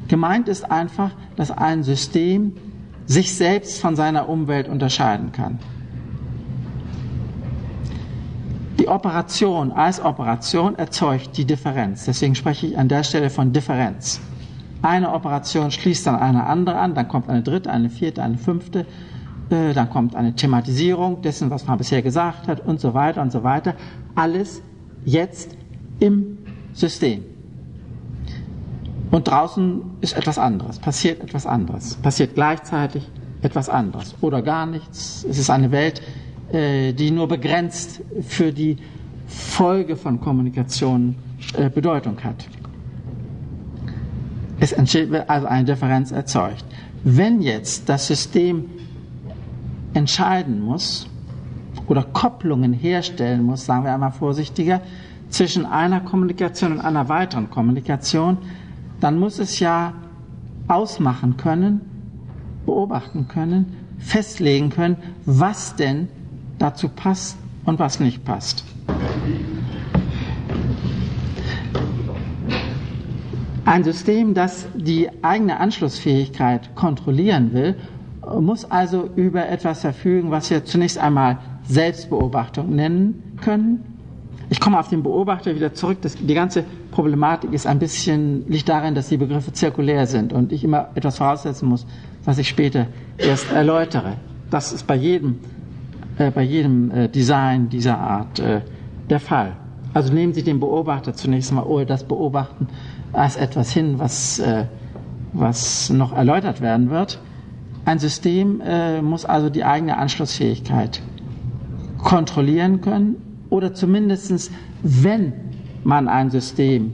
Gemeint ist einfach, dass ein System sich selbst von seiner Umwelt unterscheiden kann. Die Operation als Operation erzeugt die Differenz. Deswegen spreche ich an der Stelle von Differenz. Eine Operation schließt dann eine andere an, dann kommt eine dritte, eine vierte, eine fünfte, äh, dann kommt eine Thematisierung dessen, was man bisher gesagt hat und so weiter und so weiter. Alles jetzt im System. Und draußen ist etwas anderes, passiert etwas anderes, passiert gleichzeitig etwas anderes oder gar nichts. Es ist eine Welt, die nur begrenzt für die Folge von Kommunikation äh, Bedeutung hat. Es entsteht also eine Differenz erzeugt. Wenn jetzt das System entscheiden muss oder Kopplungen herstellen muss, sagen wir einmal vorsichtiger, zwischen einer Kommunikation und einer weiteren Kommunikation, dann muss es ja ausmachen können, beobachten können, festlegen können, was denn dazu passt und was nicht passt. Ein System, das die eigene Anschlussfähigkeit kontrollieren will, muss also über etwas verfügen, was wir zunächst einmal Selbstbeobachtung nennen können ich komme auf den Beobachter wieder zurück. Das, die ganze Problematik ist ein bisschen, liegt darin, dass die Begriffe zirkulär sind und ich immer etwas voraussetzen muss, was ich später erst erläutere. Das ist bei jedem, bei jedem äh, Design dieser Art äh, der Fall. Also nehmen Sie den Beobachter zunächst mal oder das Beobachten als etwas hin, was, äh, was noch erläutert werden wird. Ein System äh, muss also die eigene Anschlussfähigkeit kontrollieren können oder zumindest, wenn man ein System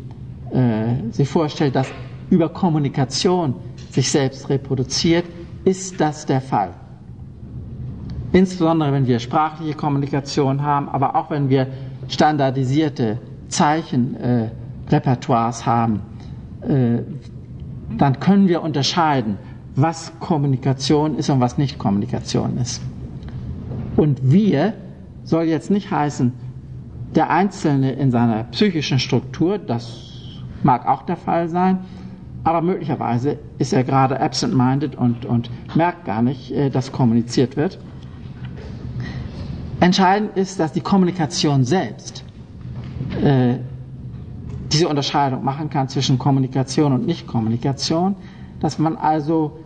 äh, sich vorstellt, das über Kommunikation sich selbst reproduziert, ist das der Fall. Insbesondere wenn wir sprachliche Kommunikation haben, aber auch wenn wir standardisierte Zeichenrepertoires äh, haben, äh, dann können wir unterscheiden, was Kommunikation ist und was nicht Kommunikation ist. Und wir soll jetzt nicht heißen, der Einzelne in seiner psychischen Struktur, das mag auch der Fall sein, aber möglicherweise ist er gerade absent-minded und, und merkt gar nicht, äh, dass kommuniziert wird. Entscheidend ist, dass die Kommunikation selbst äh, diese Unterscheidung machen kann zwischen Kommunikation und Nichtkommunikation, dass man also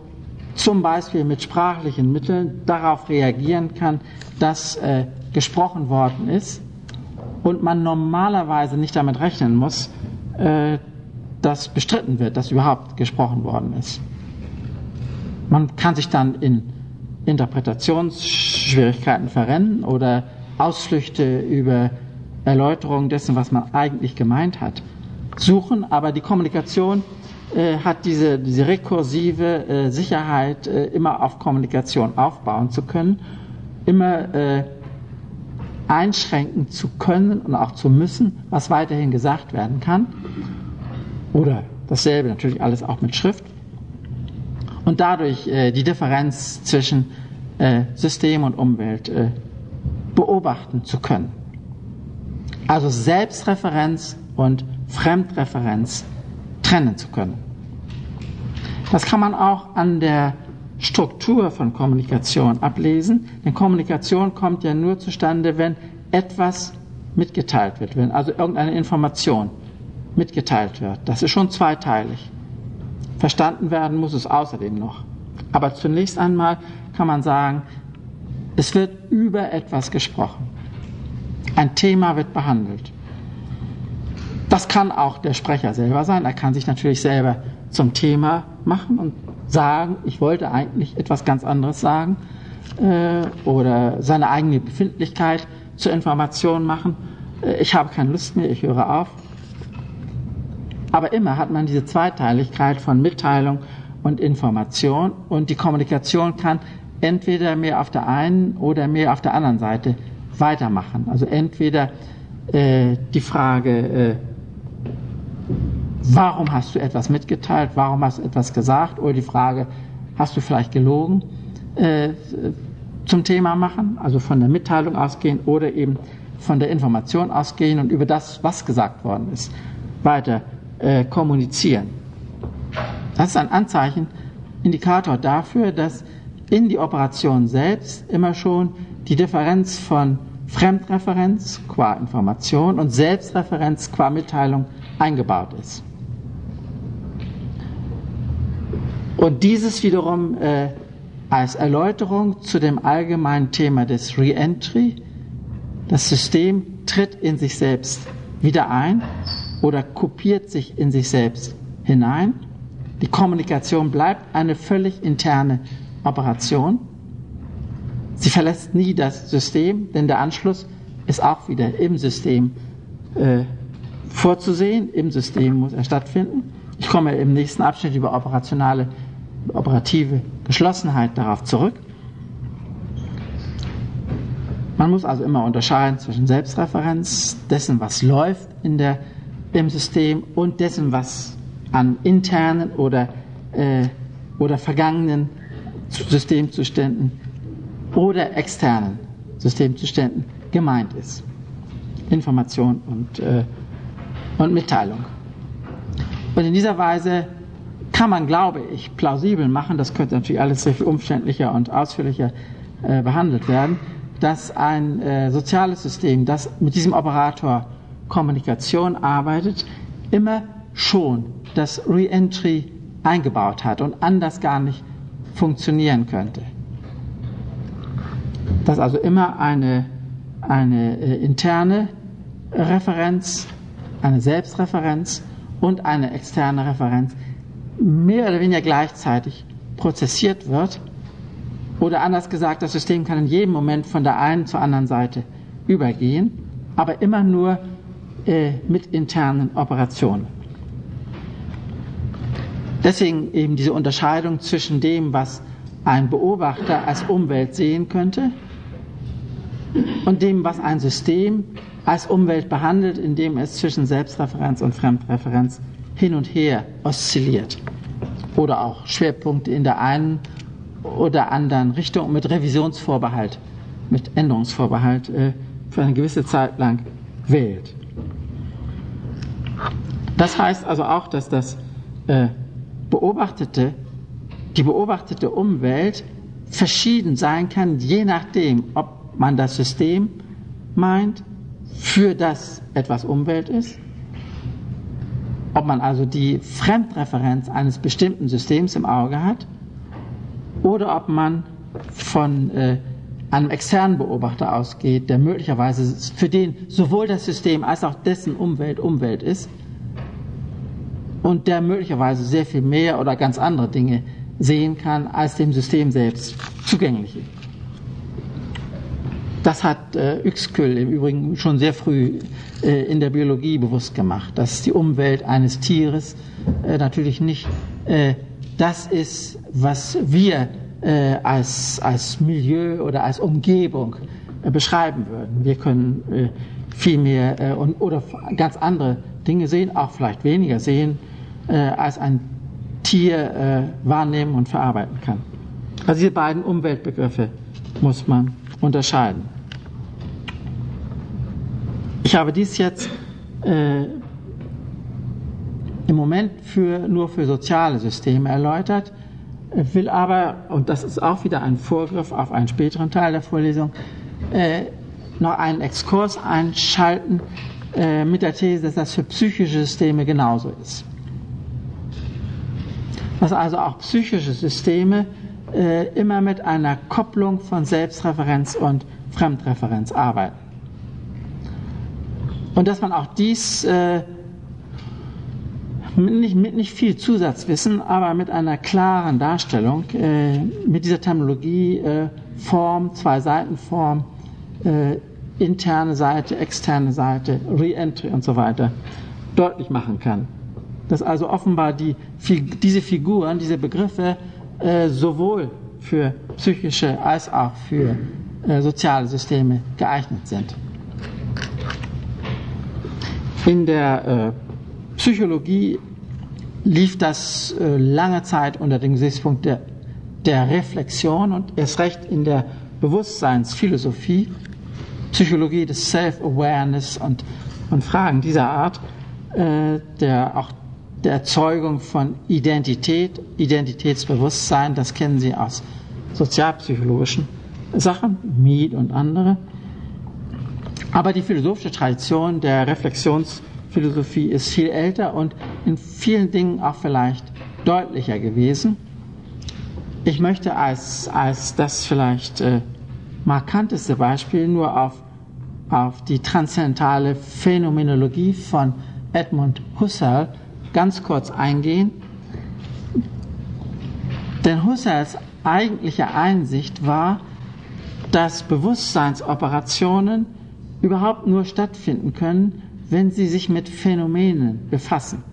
zum Beispiel mit sprachlichen Mitteln darauf reagieren kann, dass äh, gesprochen worden ist und man normalerweise nicht damit rechnen muss, äh, dass bestritten wird, dass überhaupt gesprochen worden ist. Man kann sich dann in Interpretationsschwierigkeiten verrennen oder Ausflüchte über Erläuterung dessen, was man eigentlich gemeint hat, suchen, aber die Kommunikation äh, hat diese, diese rekursive äh, Sicherheit, äh, immer auf Kommunikation aufbauen zu können, immer äh, einschränken zu können und auch zu müssen, was weiterhin gesagt werden kann. Oder dasselbe natürlich alles auch mit Schrift. Und dadurch äh, die Differenz zwischen äh, System und Umwelt äh, beobachten zu können. Also Selbstreferenz und Fremdreferenz trennen zu können. Das kann man auch an der Struktur von Kommunikation ablesen, denn Kommunikation kommt ja nur zustande, wenn etwas mitgeteilt wird, wenn also irgendeine Information mitgeteilt wird. Das ist schon zweiteilig. Verstanden werden muss es außerdem noch. Aber zunächst einmal kann man sagen, es wird über etwas gesprochen. Ein Thema wird behandelt. Das kann auch der Sprecher selber sein. Er kann sich natürlich selber zum Thema machen und sagen, ich wollte eigentlich etwas ganz anderes sagen äh, oder seine eigene Befindlichkeit zur Information machen. Äh, ich habe keine Lust mehr, ich höre auf. Aber immer hat man diese Zweiteiligkeit von Mitteilung und Information. Und die Kommunikation kann entweder mehr auf der einen oder mehr auf der anderen Seite weitermachen. Also entweder äh, die Frage, äh, warum hast du etwas mitgeteilt, warum hast du etwas gesagt, oder die Frage, hast du vielleicht gelogen, äh, zum Thema machen, also von der Mitteilung ausgehen oder eben von der Information ausgehen und über das, was gesagt worden ist, weiter äh, kommunizieren. Das ist ein Anzeichen, Indikator dafür, dass in die Operation selbst immer schon die Differenz von Fremdreferenz qua Information und Selbstreferenz qua Mitteilung eingebaut ist. Und dieses wiederum äh, als Erläuterung zu dem allgemeinen Thema des Reentry. Das System tritt in sich selbst wieder ein oder kopiert sich in sich selbst hinein. Die Kommunikation bleibt eine völlig interne Operation. Sie verlässt nie das System, denn der Anschluss ist auch wieder im System äh, vorzusehen. Im System muss er stattfinden. Ich komme im nächsten Abschnitt über operationale, operative Geschlossenheit darauf zurück. Man muss also immer unterscheiden zwischen Selbstreferenz, dessen, was läuft in der, im System und dessen, was an internen oder, äh, oder vergangenen Systemzuständen oder externen Systemzuständen gemeint ist. Information und, äh, und Mitteilung. Und in dieser Weise kann man, glaube ich, plausibel machen, das könnte natürlich alles sehr viel umständlicher und ausführlicher äh, behandelt werden, dass ein äh, soziales System, das mit diesem Operator Kommunikation arbeitet, immer schon das Reentry eingebaut hat und anders gar nicht funktionieren könnte. Dass also immer eine, eine äh, interne Referenz, eine Selbstreferenz und eine externe Referenz mehr oder weniger gleichzeitig prozessiert wird. Oder anders gesagt, das System kann in jedem Moment von der einen zur anderen Seite übergehen, aber immer nur äh, mit internen Operationen. Deswegen eben diese Unterscheidung zwischen dem, was ein Beobachter als Umwelt sehen könnte und dem, was ein System als Umwelt behandelt, indem es zwischen Selbstreferenz und Fremdreferenz hin und her oszilliert. Oder auch Schwerpunkte in der einen oder anderen Richtung mit Revisionsvorbehalt, mit Änderungsvorbehalt äh, für eine gewisse Zeit lang wählt. Das heißt also auch, dass das äh, beobachtete, die beobachtete Umwelt verschieden sein kann, je nachdem, ob man das System meint, für das etwas Umwelt ist ob man also die Fremdreferenz eines bestimmten Systems im Auge hat oder ob man von äh, einem externen Beobachter ausgeht, der möglicherweise für den sowohl das System als auch dessen Umwelt Umwelt ist und der möglicherweise sehr viel mehr oder ganz andere Dinge sehen kann, als dem System selbst zugänglich ist. Das hat äh, Uexküll im Übrigen schon sehr früh äh, in der Biologie bewusst gemacht, dass die Umwelt eines Tieres äh, natürlich nicht äh, das ist, was wir äh, als, als Milieu oder als Umgebung äh, beschreiben würden. Wir können viel mehr und, oder ganz andere Dinge sehen, auch vielleicht weniger sehen, als ein Tier wahrnehmen und verarbeiten kann. Also diese beiden Umweltbegriffe muss man unterscheiden. Ich habe dies jetzt äh, im Moment für, nur für soziale Systeme erläutert, will aber, und das ist auch wieder ein Vorgriff auf einen späteren Teil der Vorlesung, äh, noch einen Exkurs einschalten äh, mit der These, dass das für psychische Systeme genauso ist. Dass also auch psychische Systeme äh, immer mit einer Kopplung von Selbstreferenz und Fremdreferenz arbeiten. Und dass man auch dies äh, mit nicht, mit nicht viel Zusatzwissen, aber mit einer klaren Darstellung, äh, mit dieser Terminologie äh, Form, Zwei-Seiten-Form, äh, interne Seite, externe Seite, Re-Entry und so weiter deutlich machen kann. Dass also offenbar die, diese Figuren, diese Begriffe äh, sowohl für psychische als auch für äh, soziale Systeme geeignet sind. In der äh, Psychologie lief das äh, lange Zeit unter dem Gesichtspunkt der, der Reflexion und erst recht in der Bewusstseinsphilosophie, Psychologie des Self-Awareness und, und Fragen dieser Art, äh, der auch der Erzeugung von Identität, Identitätsbewusstsein, das kennen Sie aus sozialpsychologischen Sachen, Mead und andere. Aber die philosophische Tradition der Reflexionsphilosophie ist viel älter und in vielen Dingen auch vielleicht deutlicher gewesen. Ich möchte als, als das vielleicht äh, markanteste Beispiel nur auf, auf die transzendentale Phänomenologie von Edmund Husserl ganz kurz eingehen. Denn Husserls eigentliche Einsicht war, dass Bewusstseinsoperationen überhaupt nur stattfinden können, wenn sie sich mit Phänomenen befassen.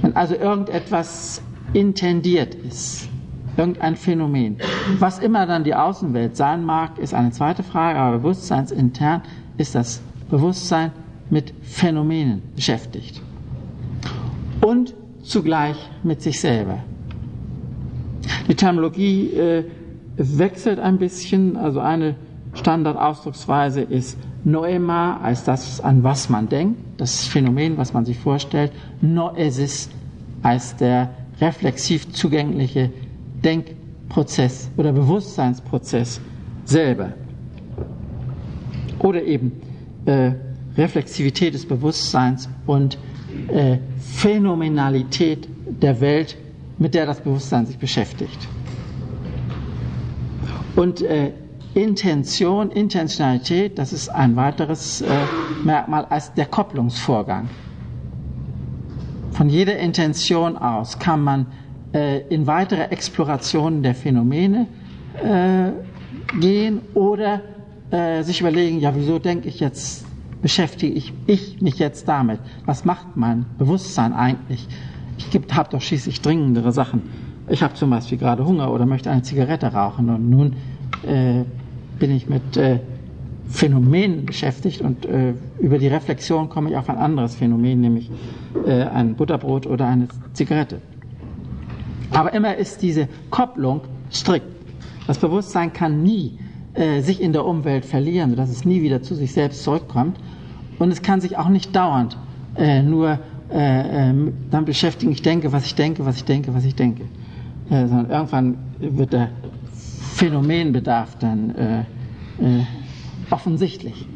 Wenn also irgendetwas intendiert ist, irgendein Phänomen. Was immer dann die Außenwelt sein mag, ist eine zweite Frage, aber bewusstseinsintern ist das Bewusstsein mit Phänomenen beschäftigt. Und zugleich mit sich selber. Die Terminologie äh, wechselt ein bisschen, also eine Standardausdrucksweise ist Noema als das, an was man denkt, das Phänomen, was man sich vorstellt, Noesis als der reflexiv zugängliche Denkprozess oder Bewusstseinsprozess selber. Oder eben äh, Reflexivität des Bewusstseins und äh, Phänomenalität der Welt, mit der das Bewusstsein sich beschäftigt. Und äh, Intention, Intentionalität, das ist ein weiteres äh, Merkmal als der Kopplungsvorgang. Von jeder Intention aus kann man in weitere Explorationen der Phänomene äh, gehen oder äh, sich überlegen, ja, wieso denke ich jetzt beschäftige ich, ich mich jetzt damit? Was macht mein Bewusstsein eigentlich? Ich habe doch schließlich dringendere Sachen. Ich habe zum Beispiel gerade Hunger oder möchte eine Zigarette rauchen und nun äh, bin ich mit äh, Phänomenen beschäftigt und äh, über die Reflexion komme ich auf ein anderes Phänomen, nämlich äh, ein Butterbrot oder eine Zigarette. Aber immer ist diese Kopplung strikt. Das Bewusstsein kann nie äh, sich in der Umwelt verlieren, sodass es nie wieder zu sich selbst zurückkommt, und es kann sich auch nicht dauernd äh, nur äh, äh, damit beschäftigen, ich denke, was ich denke, was ich denke, was ich denke. Äh, sondern irgendwann wird der Phänomenbedarf dann äh, äh, offensichtlich.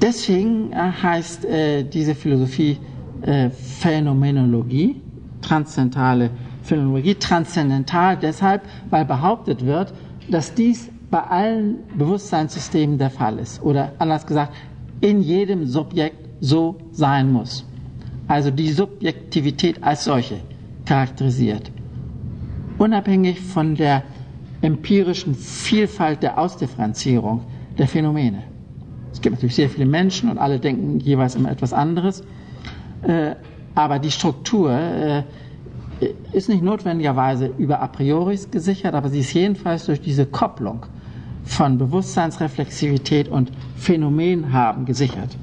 deswegen heißt diese Philosophie Phänomenologie, transzendentale Phänomenologie, transzendental deshalb, weil behauptet wird, dass dies bei allen Bewusstseinssystemen der Fall ist. Oder anders gesagt, in jedem Subjekt so sein muss. Also die Subjektivität als solche charakterisiert. Unabhängig von der empirischen Vielfalt der Ausdifferenzierung der Phänomene. Es gibt natürlich sehr viele Menschen und alle denken jeweils immer etwas anderes. Aber die Struktur äh, ist nicht notwendigerweise über a priori gesichert, aber sie ist jedenfalls durch diese Kopplung von Bewusstseinsreflexivität und Phänomen haben gesichert.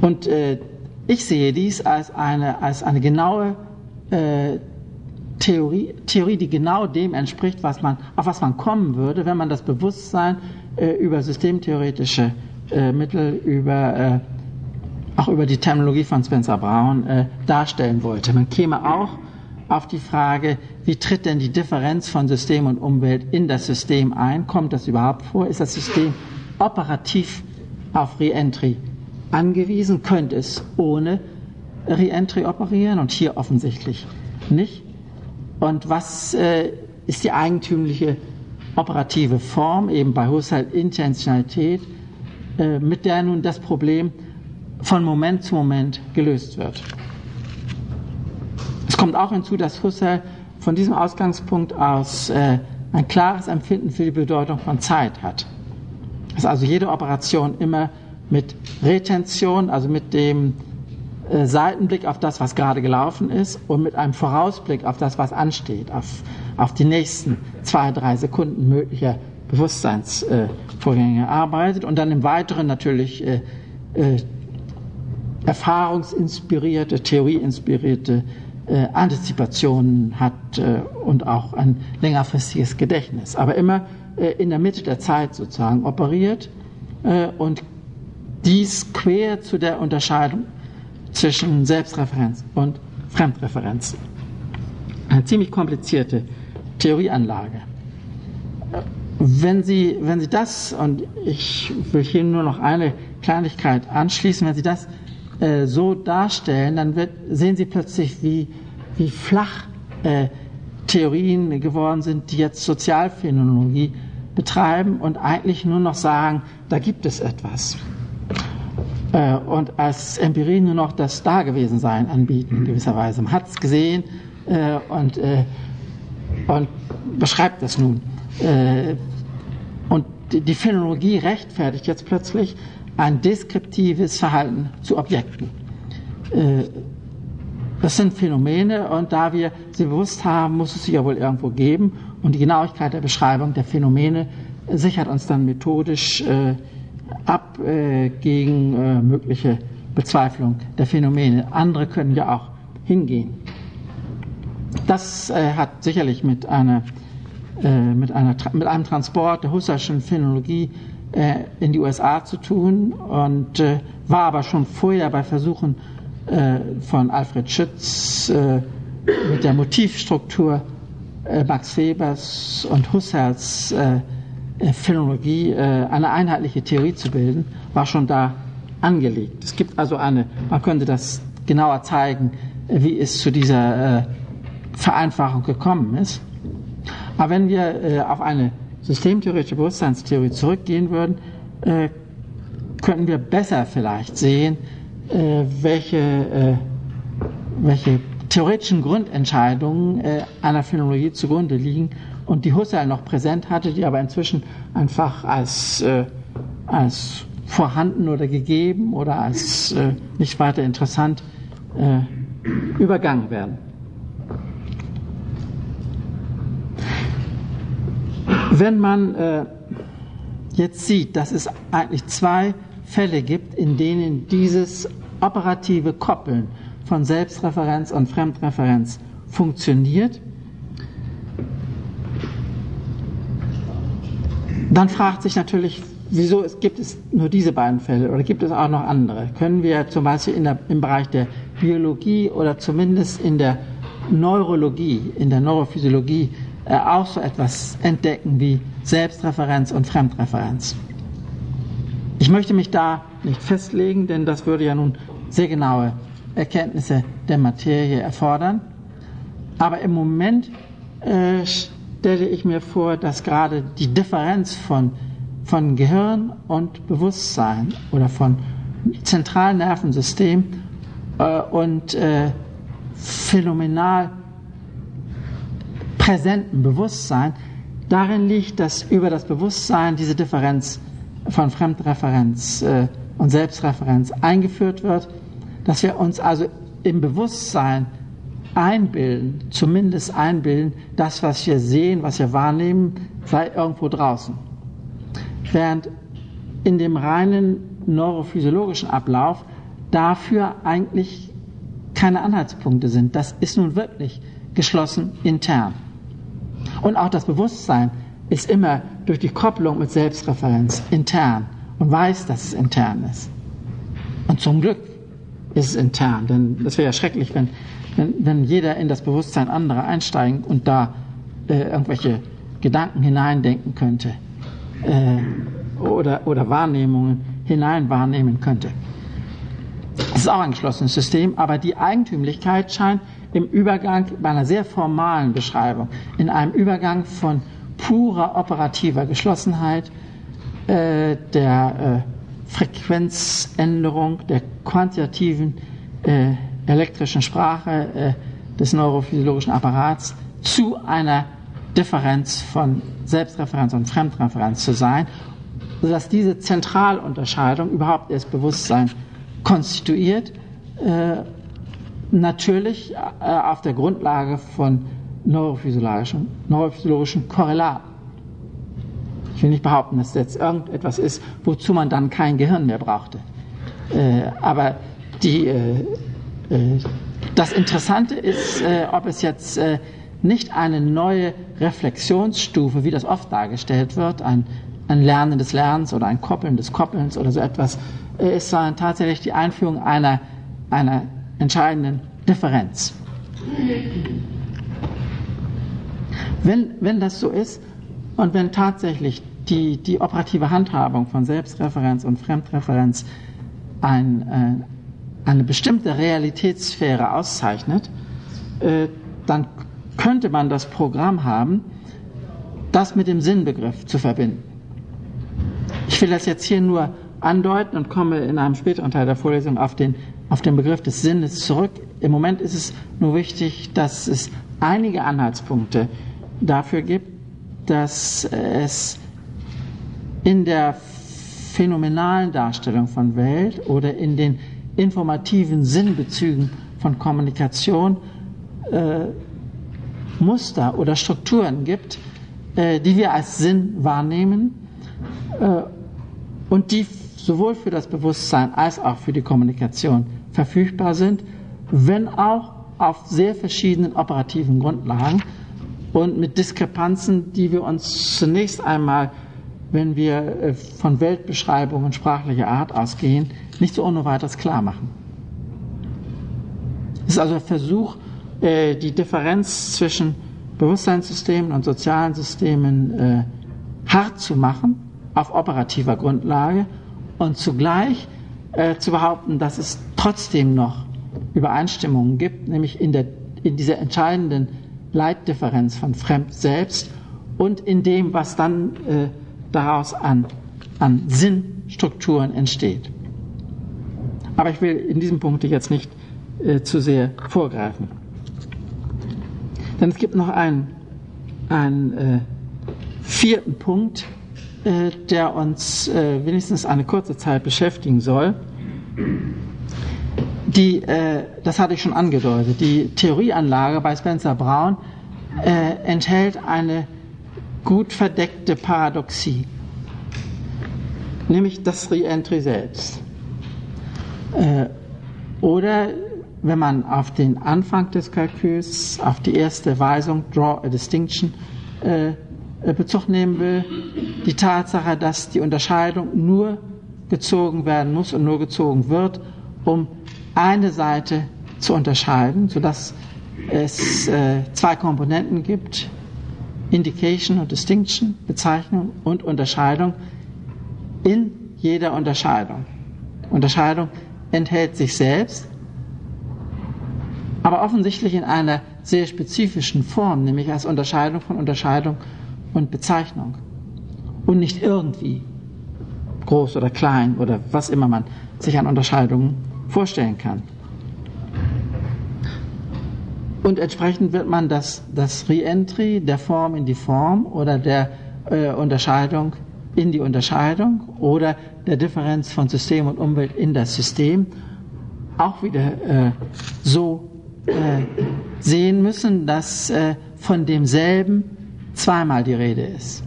Und äh, ich sehe dies als eine, als eine genaue äh, Theorie, Theorie, die genau dem entspricht, was man, auf was man kommen würde, wenn man das Bewusstsein äh, über systemtheoretische äh, Mittel, über, äh, auch über die Terminologie von Spencer Brown äh, darstellen wollte. Man käme auch auf die Frage, wie tritt denn die Differenz von System und Umwelt in das System ein? Kommt das überhaupt vor? Ist das System operativ auf Reentry angewiesen? Könnte es ohne Reentry operieren? Und hier offensichtlich nicht. Und was äh, ist die eigentümliche operative Form, eben bei Husserl Intentionalität, mit der nun das Problem von Moment zu Moment gelöst wird? Es kommt auch hinzu, dass Husserl von diesem Ausgangspunkt aus äh, ein klares Empfinden für die Bedeutung von Zeit hat. Dass also jede Operation immer mit Retention, also mit dem äh, Seitenblick auf das, was gerade gelaufen ist und mit einem Vorausblick auf das, was ansteht, auf, auf die nächsten zwei, drei Sekunden möglicher Bewusstseinsvorgänge äh, arbeitet und dann im Weiteren natürlich äh, äh, erfahrungsinspirierte, theorieinspirierte äh, Antizipationen hat äh, und auch ein längerfristiges Gedächtnis. Aber immer äh, in der Mitte der Zeit sozusagen operiert und dies quer zu der Unterscheidung zwischen Selbstreferenz und Fremdreferenz. Eine ziemlich komplizierte Theorieanlage. Wenn Sie, wenn Sie das, und ich will hier nur noch eine Kleinigkeit anschließen, wenn Sie das äh, so darstellen, dann wird, sehen Sie plötzlich, wie, wie flach äh, Theorien geworden sind, die jetzt Sozialphänomenologie betreiben und eigentlich nur noch sagen, da gibt es etwas. Äh, und als Empirie nur noch das Dagewesensein anbieten, in gewisser Weise. Man hat es gesehen äh, und, äh, und beschreibt das nun. Äh, und die, Phänomenologie rechtfertigt jetzt plötzlich ein deskriptives Verhalten zu Objekten. Äh, das sind Phänomene und da wir sie bewusst haben, muss es sie ja wohl irgendwo geben und die Genauigkeit der Beschreibung der Phänomene sichert uns dann methodisch äh, ab gegen mögliche Bezweiflung der Phänomene. Andere können ja auch hingehen. Das hat sicherlich mit, einer, äh, mit, einer, mit einem Transport der Husserlschen Phänologie äh, in die USA zu tun und äh, war aber schon vorher bei Versuchen von Alfred Schütz mit der Motivstruktur Max Webers und Husserls Phänomenologie eine einheitliche Theorie zu bilden, war schon da angelegt. Es gibt also eine, man könnte das genauer zeigen, wie es zu dieser Vereinfachung gekommen ist. Aber wenn wir auf eine systemtheoretische Bewusstseinstheorie zurückgehen würden, äh, könnten wir besser vielleicht sehen, äh, welche, äh, welche theoretischen Grundentscheidungen äh, einer Phänomenologie zugrunde liegen und die Husserl noch präsent hatte, die aber inzwischen einfach als, äh, als vorhanden oder gegeben oder als äh, nicht weiter interessant übergangen werden. Wenn man äh, jetzt sieht, dass es eigentlich zwei Fälle gibt, in denen dieses operative Koppeln von Selbstreferenz und Fremdreferenz funktioniert, dann fragt sich natürlich, wieso es, gibt es nur diese beiden Fälle oder gibt es auch noch andere? Können wir zum Beispiel der, im Bereich der Biologie oder zumindest in der Neurologie, in der Neurophysiologie auch so etwas entdecken wie Selbstreferenz und Fremdreferenz. Ich möchte mich da nicht festlegen, denn das würde ja nun sehr genaue Erkenntnisse der Materie erfordern. Aber im Moment äh, stelle ich mir vor, dass gerade die Differenz von, von Gehirn und Bewusstsein oder von zentralen Nervensystem äh, und äh, phänomenal präsenten Bewusstsein, darin liegt, dass über das Bewusstsein diese Differenz von Fremdreferenz äh, und Selbstreferenz eingeführt wird, dass wir uns also im Bewusstsein einbilden, zumindest einbilden, das, was wir sehen, was wir wahrnehmen, sei irgendwo draußen. Während in dem reinen neurophysiologischen Ablauf dafür eigentlich keine Anhaltspunkte sind. Das ist nun wirklich geschlossen intern. Und auch das Bewusstsein ist immer durch die Kopplung mit Selbstreferenz intern und weiß, dass es intern ist. Und zum Glück ist es intern, denn es wäre ja schrecklich, wenn, wenn, wenn jeder in das Bewusstsein anderer einsteigen und da äh, irgendwelche Gedanken hineindenken könnte äh, oder, oder Wahrnehmungen hinein wahrnehmen könnte. Es ist auch ein geschlossenes System, aber die Eigentümlichkeit scheint im Übergang bei einer sehr formalen Beschreibung, in einem Übergang von purer operativer Geschlossenheit, äh, der äh, Frequenzänderung, der quantitativen äh, elektrischen Sprache äh, des neurophysiologischen Apparats zu einer Differenz von Selbstreferenz und Fremdreferenz zu sein, sodass diese Zentralunterscheidung überhaupt erst Bewusstsein konstituiert, äh, natürlich äh, auf der Grundlage von neurophysiologischen, neurophysiologischen Korrelaten. Ich will nicht behaupten, dass das jetzt irgendetwas ist, wozu man dann kein Gehirn mehr brauchte. Äh, aber die, äh, äh das Interessante ist, äh, ob es jetzt äh, nicht eine neue Reflexionsstufe, wie das oft dargestellt wird, ein, ein Lernen des Lernens oder ein Koppeln des Koppelns oder so etwas, ist sondern tatsächlich die Einführung einer, einer entscheidenden Differenz. Wenn, wenn das so ist und wenn tatsächlich die, die operative Handhabung von Selbstreferenz und Fremdreferenz ein, äh, eine bestimmte Realitätssphäre auszeichnet, äh, dann könnte man das Programm haben, das mit dem Sinnbegriff zu verbinden. Ich will das jetzt hier nur andeuten und komme in einem späteren Teil der Vorlesung auf den, auf den Begriff des Sinnes zurück. Im Moment ist es nur wichtig, dass es einige Anhaltspunkte dafür gibt, dass es in der phänomenalen Darstellung von Welt oder in den informativen Sinnbezügen von Kommunikation äh, Muster oder Strukturen gibt, äh, die wir als Sinn wahrnehmen äh, und die sowohl für das Bewusstsein als auch für die Kommunikation verfügbar sind, wenn auch auf sehr verschiedenen operativen Grundlagen und mit Diskrepanzen, die wir uns zunächst einmal, wenn wir äh, von Weltbeschreibungen sprachlicher Art ausgehen, nicht so ohne weiteres klar machen. Es ist also ein Versuch, äh, die Differenz zwischen Bewusstseinssystemen und sozialen Systemen äh, hart zu machen, auf operativer Grundlage und zugleich zu behaupten, dass es trotzdem noch Übereinstimmungen gibt, nämlich in, der, in dieser entscheidenden Leitdifferenz von Fremd-Selbst und in dem, was dann äh, daraus an, an Sinnstrukturen entsteht. Aber ich will in diesem Punkt jetzt nicht äh, zu sehr vorgreifen. Denn es gibt noch einen, einen äh, vierten Punkt, äh, der uns äh, wenigstens eine kurze Zeit beschäftigen soll die, äh, das hatte ich schon angedeutet, die Theorieanlage bei Spencer Brown äh, enthält eine gut verdeckte Paradoxie, nämlich das Reentry selbst. Äh, oder wenn man auf den Anfang des Kalküls, auf die erste Weisung, Draw a Distinction, äh, äh, Bezug nehmen will, die Tatsache, dass die Unterscheidung nur gezogen werden muss und nur gezogen wird, um eine Seite zu unterscheiden, sodass es äh, zwei Komponenten gibt, Indication und Distinction, Bezeichnung und Unterscheidung in jeder Unterscheidung. Unterscheidung enthält sich selbst, aber offensichtlich in einer sehr spezifischen Form, nämlich als Unterscheidung von Unterscheidung und Bezeichnung. Und nicht irgendwie groß oder klein oder was immer man sich an Unterscheidungen vorstellen kann. Und entsprechend wird man das, das Reentry der Form in die Form oder der äh, Unterscheidung in die Unterscheidung oder der Differenz von System und Umwelt in das System auch wieder äh, so äh, sehen müssen, dass äh, von demselben zweimal die Rede ist.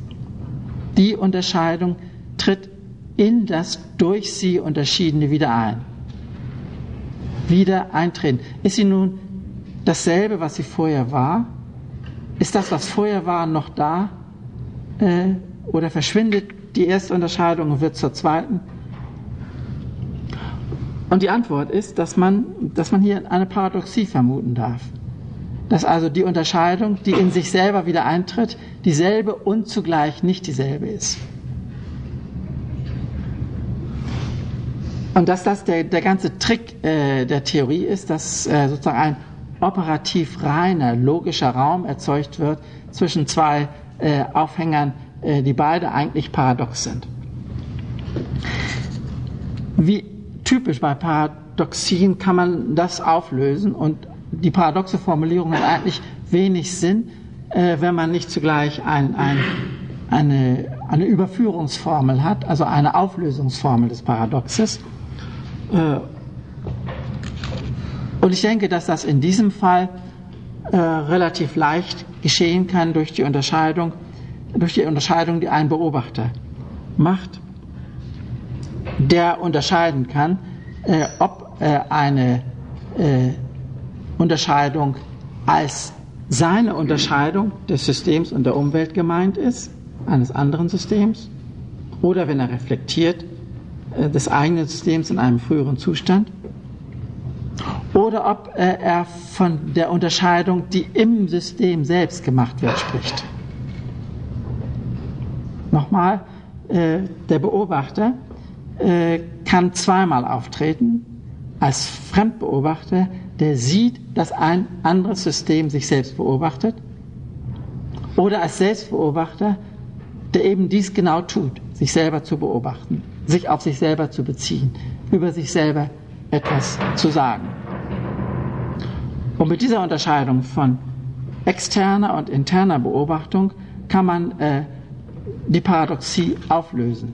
Die Unterscheidung tritt in das durch sie Unterschiedene wieder ein wieder eintreten. Ist sie nun dasselbe, was sie vorher war? Ist das, was vorher war, noch da? Äh, oder verschwindet die erste Unterscheidung und wird zur zweiten? Und die Antwort ist, dass man, dass man hier eine Paradoxie vermuten darf. Dass also die Unterscheidung, die in sich selber wieder eintritt, dieselbe und zugleich nicht dieselbe ist. Und dass das der, der ganze Trick äh, der Theorie ist, dass äh, sozusagen ein operativ reiner, logischer Raum erzeugt wird zwischen zwei äh, Aufhängern, äh, die beide eigentlich paradox sind. Wie typisch bei Paradoxien kann man das auflösen und die paradoxe Formulierung hat eigentlich wenig Sinn, äh, wenn man nicht zugleich ein, ein, eine, eine Überführungsformel hat, also eine Auflösungsformel des Paradoxes. Äh, und ich denke, dass das in diesem Fall äh, relativ leicht geschehen kann durch die Unterscheidung, durch die Unterscheidung, die ein Beobachter macht, der unterscheiden kann, äh, ob eine Unterscheidung als seine Unterscheidung des Systems und der Umwelt gemeint ist, eines anderen Systems, oder wenn er reflektiert, des eigenen Systems in einem früheren Zustand. Oder ob äh, er von der Unterscheidung, die im System selbst gemacht wird, spricht. Nochmal, äh, der Beobachter kann zweimal auftreten. Als Fremdbeobachter, der sieht, dass ein anderes System sich selbst beobachtet, oder als Selbstbeobachter, der eben dies genau tut, sich selber zu beobachten sich auf sich selber zu beziehen, über sich selber etwas zu sagen. Und mit dieser Unterscheidung von externer und interner Beobachtung kann man äh, die Paradoxie auflösen.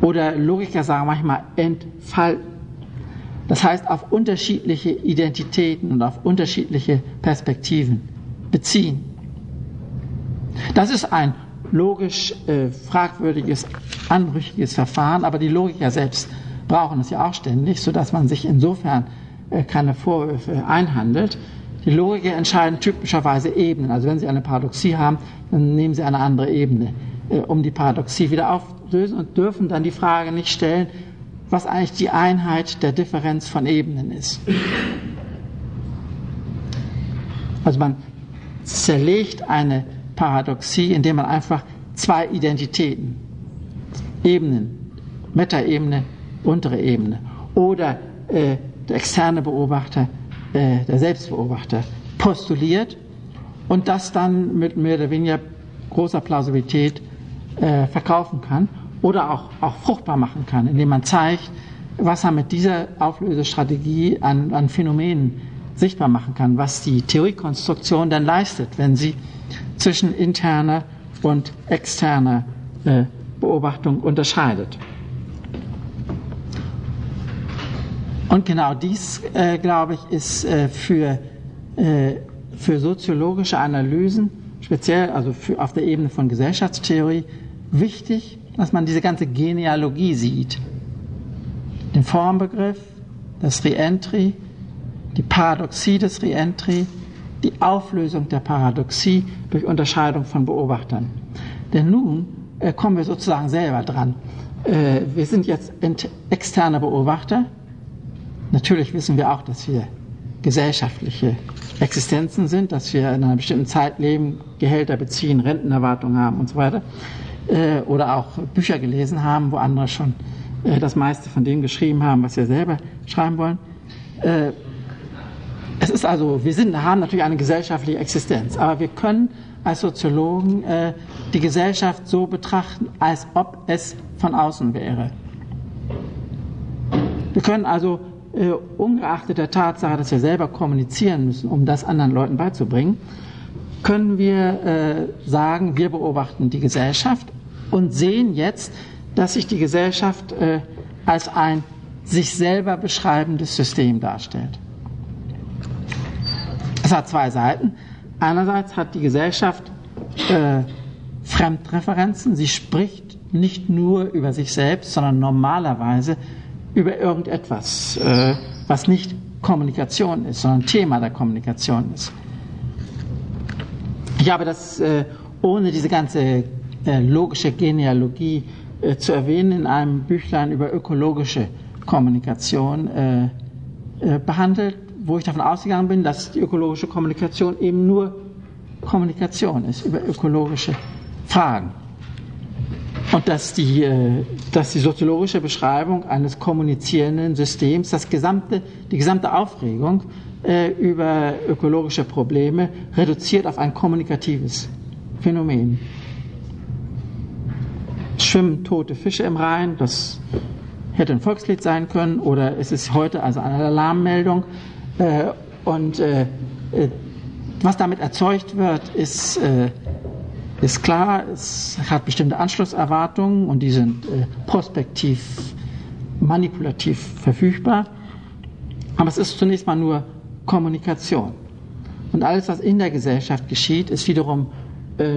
Oder Logiker sagen manchmal entfalten. Das heißt, auf unterschiedliche Identitäten und auf unterschiedliche Perspektiven beziehen. Das ist ein logisch äh, fragwürdiges, anrüchiges Verfahren, aber die Logiker selbst brauchen es ja auch ständig, sodass man sich insofern äh, keine Vorwürfe einhandelt. Die Logiker entscheiden typischerweise Ebenen. Also wenn sie eine Paradoxie haben, dann nehmen sie eine andere Ebene, äh, um die Paradoxie wieder aufzulösen und dürfen dann die Frage nicht stellen, was eigentlich die Einheit der Differenz von Ebenen ist. Also man zerlegt eine Paradoxie, indem man einfach zwei Identitäten, Ebenen, Metaebene, untere Ebene oder äh, der externe Beobachter, äh, der Selbstbeobachter postuliert und das dann mit mehr oder weniger großer Plausibilität äh, verkaufen kann oder auch, auch fruchtbar machen kann, indem man zeigt, was er mit dieser Auflösestrategie an, an Phänomenen sichtbar machen kann, was die Theoriekonstruktion dann leistet, wenn sie zwischen interner und externer äh, Beobachtung unterscheidet. Und genau dies, äh, glaube ich, ist äh, für, für soziologische Analysen, speziell also für, auf der Ebene von Gesellschaftstheorie, wichtig, dass man diese ganze Genealogie sieht. Den Formbegriff, das Reentry, die Paradoxie des Reentry, die Auflösung der Paradoxie durch Unterscheidung von Beobachtern. Denn nun äh, kommen wir sozusagen selber dran. Äh, wir sind jetzt externe Beobachter. Natürlich wissen wir auch, dass wir gesellschaftliche Existenzen sind, dass wir in einer bestimmten Zeit leben, Gehälter beziehen, Rentenerwartungen haben und so weiter. Äh, oder auch Bücher gelesen haben, wo andere schon äh, das meiste von dem geschrieben haben, was wir selber schreiben wollen. Es ist also, wir sind, haben natürlich eine gesellschaftliche Existenz, aber wir können als Soziologen äh, die Gesellschaft so betrachten, als ob es von außen wäre. Wir können also, äh, ungeachtet der Tatsache, dass wir selber kommunizieren müssen, um das anderen Leuten beizubringen, können wir äh, sagen, wir beobachten die Gesellschaft und sehen jetzt, dass sich die Gesellschaft äh, als ein sich selber beschreibendes System darstellt. Es hat zwei Seiten. Einerseits hat die Gesellschaft äh, Fremdreferenzen. Sie spricht nicht nur über sich selbst, sondern normalerweise über irgendetwas, äh, was nicht Kommunikation ist, sondern Thema der Kommunikation ist. Ich habe das äh, ohne diese ganze äh, logische Genealogie äh, zu erwähnen in einem Büchlein über ökologische Kommunikation äh, behandelt, wo ich davon ausgegangen bin, dass die ökologische Kommunikation eben nur Kommunikation ist über ökologische Fragen. Und dass die, äh, dass die soziologische Beschreibung eines kommunizierenden Systems das gesamte, die gesamte Aufregung äh, über ökologische Probleme reduziert auf ein kommunikatives Phänomen. Schwimmen tote Fische im Rhein, das hätte ein Volkslied sein können, oder es ist heute also eine Alarmmeldung. Äh, und äh, äh, was damit erzeugt wird, ist, ist klar, es hat bestimmte Anschlusserwartungen und die sind prospektiv, manipulativ verfügbar. Aber es ist zunächst mal nur Kommunikation. Und alles, was in der Gesellschaft geschieht, ist wiederum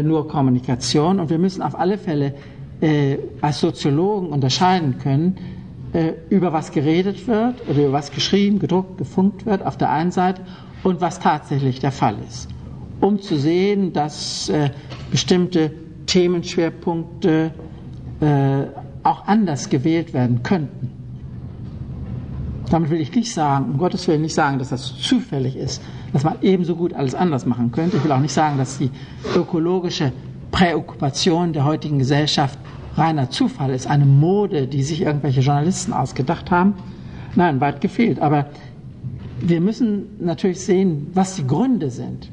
nur Kommunikation. Und wir müssen auf alle Fälle äh, als Soziologen unterscheiden können, äh, über was geredet wird oder über was geschrieben, gedruckt, gefunkt wird auf der einen Seite und was tatsächlich der Fall ist. Um zu sehen, dass äh, bestimmte Themenschwerpunkte äh, auch anders gewählt werden könnten. Damit will ich nicht sagen, um Gottes Willen nicht sagen, dass das zufällig ist, dass man ebenso gut alles anders machen könnte. Ich will auch nicht sagen, dass die ökologische Präokkupation der heutigen Gesellschaft reiner Zufall ist, eine Mode, die sich irgendwelche Journalisten ausgedacht haben. Nein, weit gefehlt. Aber wir müssen natürlich sehen, was die Gründe sind,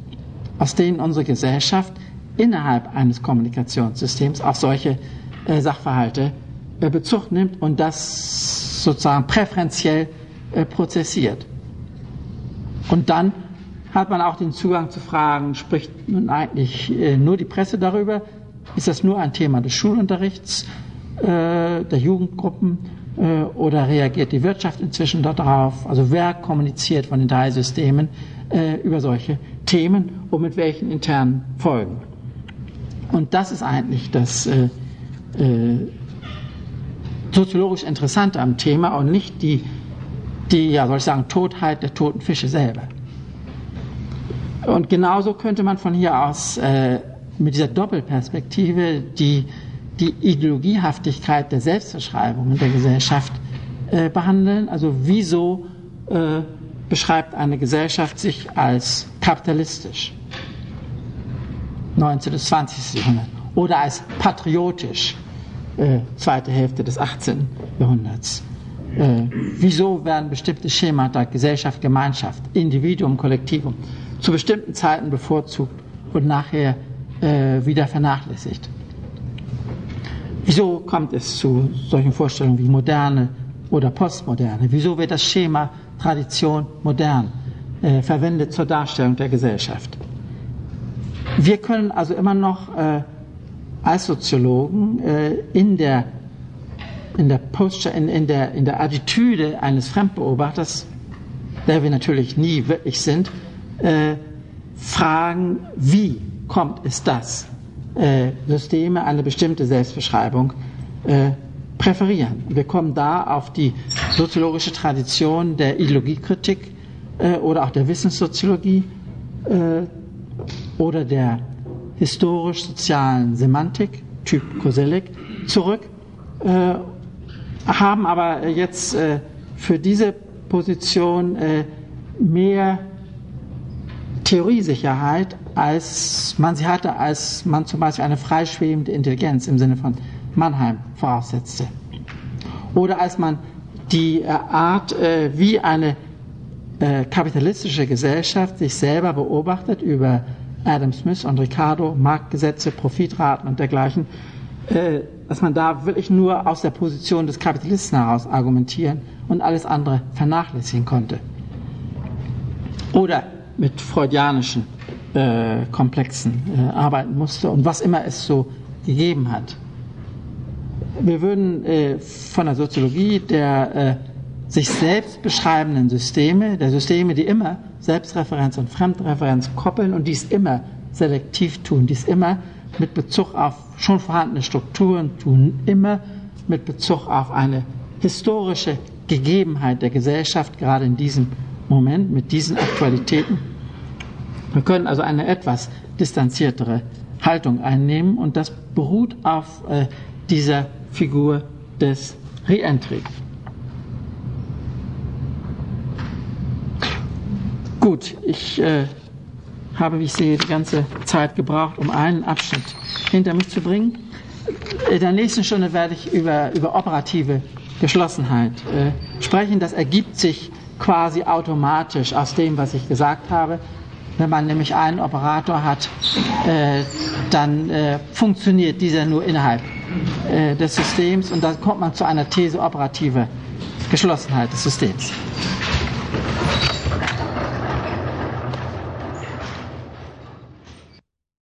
aus denen unsere Gesellschaft innerhalb eines Kommunikationssystems auf solche äh, Sachverhalte äh, Bezug nimmt und das sozusagen präferenziell äh, prozessiert. Und dann hat man auch den Zugang zu Fragen, spricht nun eigentlich äh, nur die Presse darüber, ist das nur ein Thema des Schulunterrichts, äh, der Jugendgruppen äh, oder reagiert die Wirtschaft inzwischen darauf? Also wer kommuniziert von den drei Systemen äh, über solche Themen und mit welchen internen Folgen? Und das ist eigentlich das äh, äh, soziologisch Interessante am Thema und nicht die, die, ja, soll ich sagen, Totheit der toten Fische selber. Und genauso könnte man von hier aus äh, mit dieser Doppelperspektive die, die Ideologiehaftigkeit der Selbstverschreibung in der Gesellschaft äh, behandeln. Also wieso äh, beschreibt eine Gesellschaft sich als kapitalistisch? 19. bis 20. Jahrhundert. Oder als patriotisch, äh, zweite Hälfte des 18. Jahrhunderts. Äh, wieso werden bestimmte Schemata Gesellschaft, Gemeinschaft, Individuum, Kollektivum zu bestimmten Zeiten bevorzugt und nachher äh, wieder vernachlässigt. Wieso kommt es zu solchen Vorstellungen wie moderne oder postmoderne? Wieso wird das Schema Tradition modern äh, verwendet zur Darstellung der Gesellschaft? Wir können also immer noch äh, als Soziologen äh, in der in der, Posture, in, in, der, in der Attitüde eines Fremdbeobachters, der wir natürlich nie wirklich sind, äh, fragen, wie kommt es, dass äh, Systeme eine bestimmte Selbstbeschreibung äh, präferieren. Wir kommen da auf die soziologische Tradition der Ideologiekritik äh, oder auch der Wissenssoziologie äh, oder der historisch-sozialen Semantik, Typ Koselleck, zurück, äh, haben aber jetzt äh, für diese Position mehr Theoriesicherheit, als man sie hatte, als man zum Beispiel eine freischwebende Intelligenz im Sinne von Mannheim voraussetzte. Oder als man die äh, Art, äh, wie eine äh, kapitalistische Gesellschaft sich selber beobachtet über Adam Smith und Ricardo, Marktgesetze, Profitraten und dergleichen, dass man da wirklich nur aus der Position des Kapitalisten heraus argumentieren und alles andere vernachlässigen konnte. Oder mit freudianischen äh, Komplexen äh, arbeiten musste und was immer es so gegeben hat. Wir würden äh, von der Soziologie der äh, sich selbst beschreibenden Systeme, der Systeme, die immer Selbstreferenz und Fremdreferenz koppeln und dies immer selektiv tun, dies immer mit Bezug auf schon vorhandene Strukturen tun, immer mit Bezug auf eine historische Gegebenheit der Gesellschaft, gerade in diesem Moment, mit diesen Aktualitäten. Wir können also eine etwas distanziertere Haltung einnehmen und das beruht auf äh, dieser Figur des Reentry. Gut, ich äh, habe, wie ich sehe, die ganze Zeit gebraucht, um einen Abschnitt hinter mich zu bringen. In der nächsten Stunde werde ich über, über operative Geschlossenheit äh, sprechen. Das ergibt sich quasi automatisch aus dem, was ich gesagt habe. Wenn man nämlich einen Operator hat, äh, dann äh, funktioniert dieser nur innerhalb äh, des Systems und dann kommt man zu einer These operative Geschlossenheit des Systems.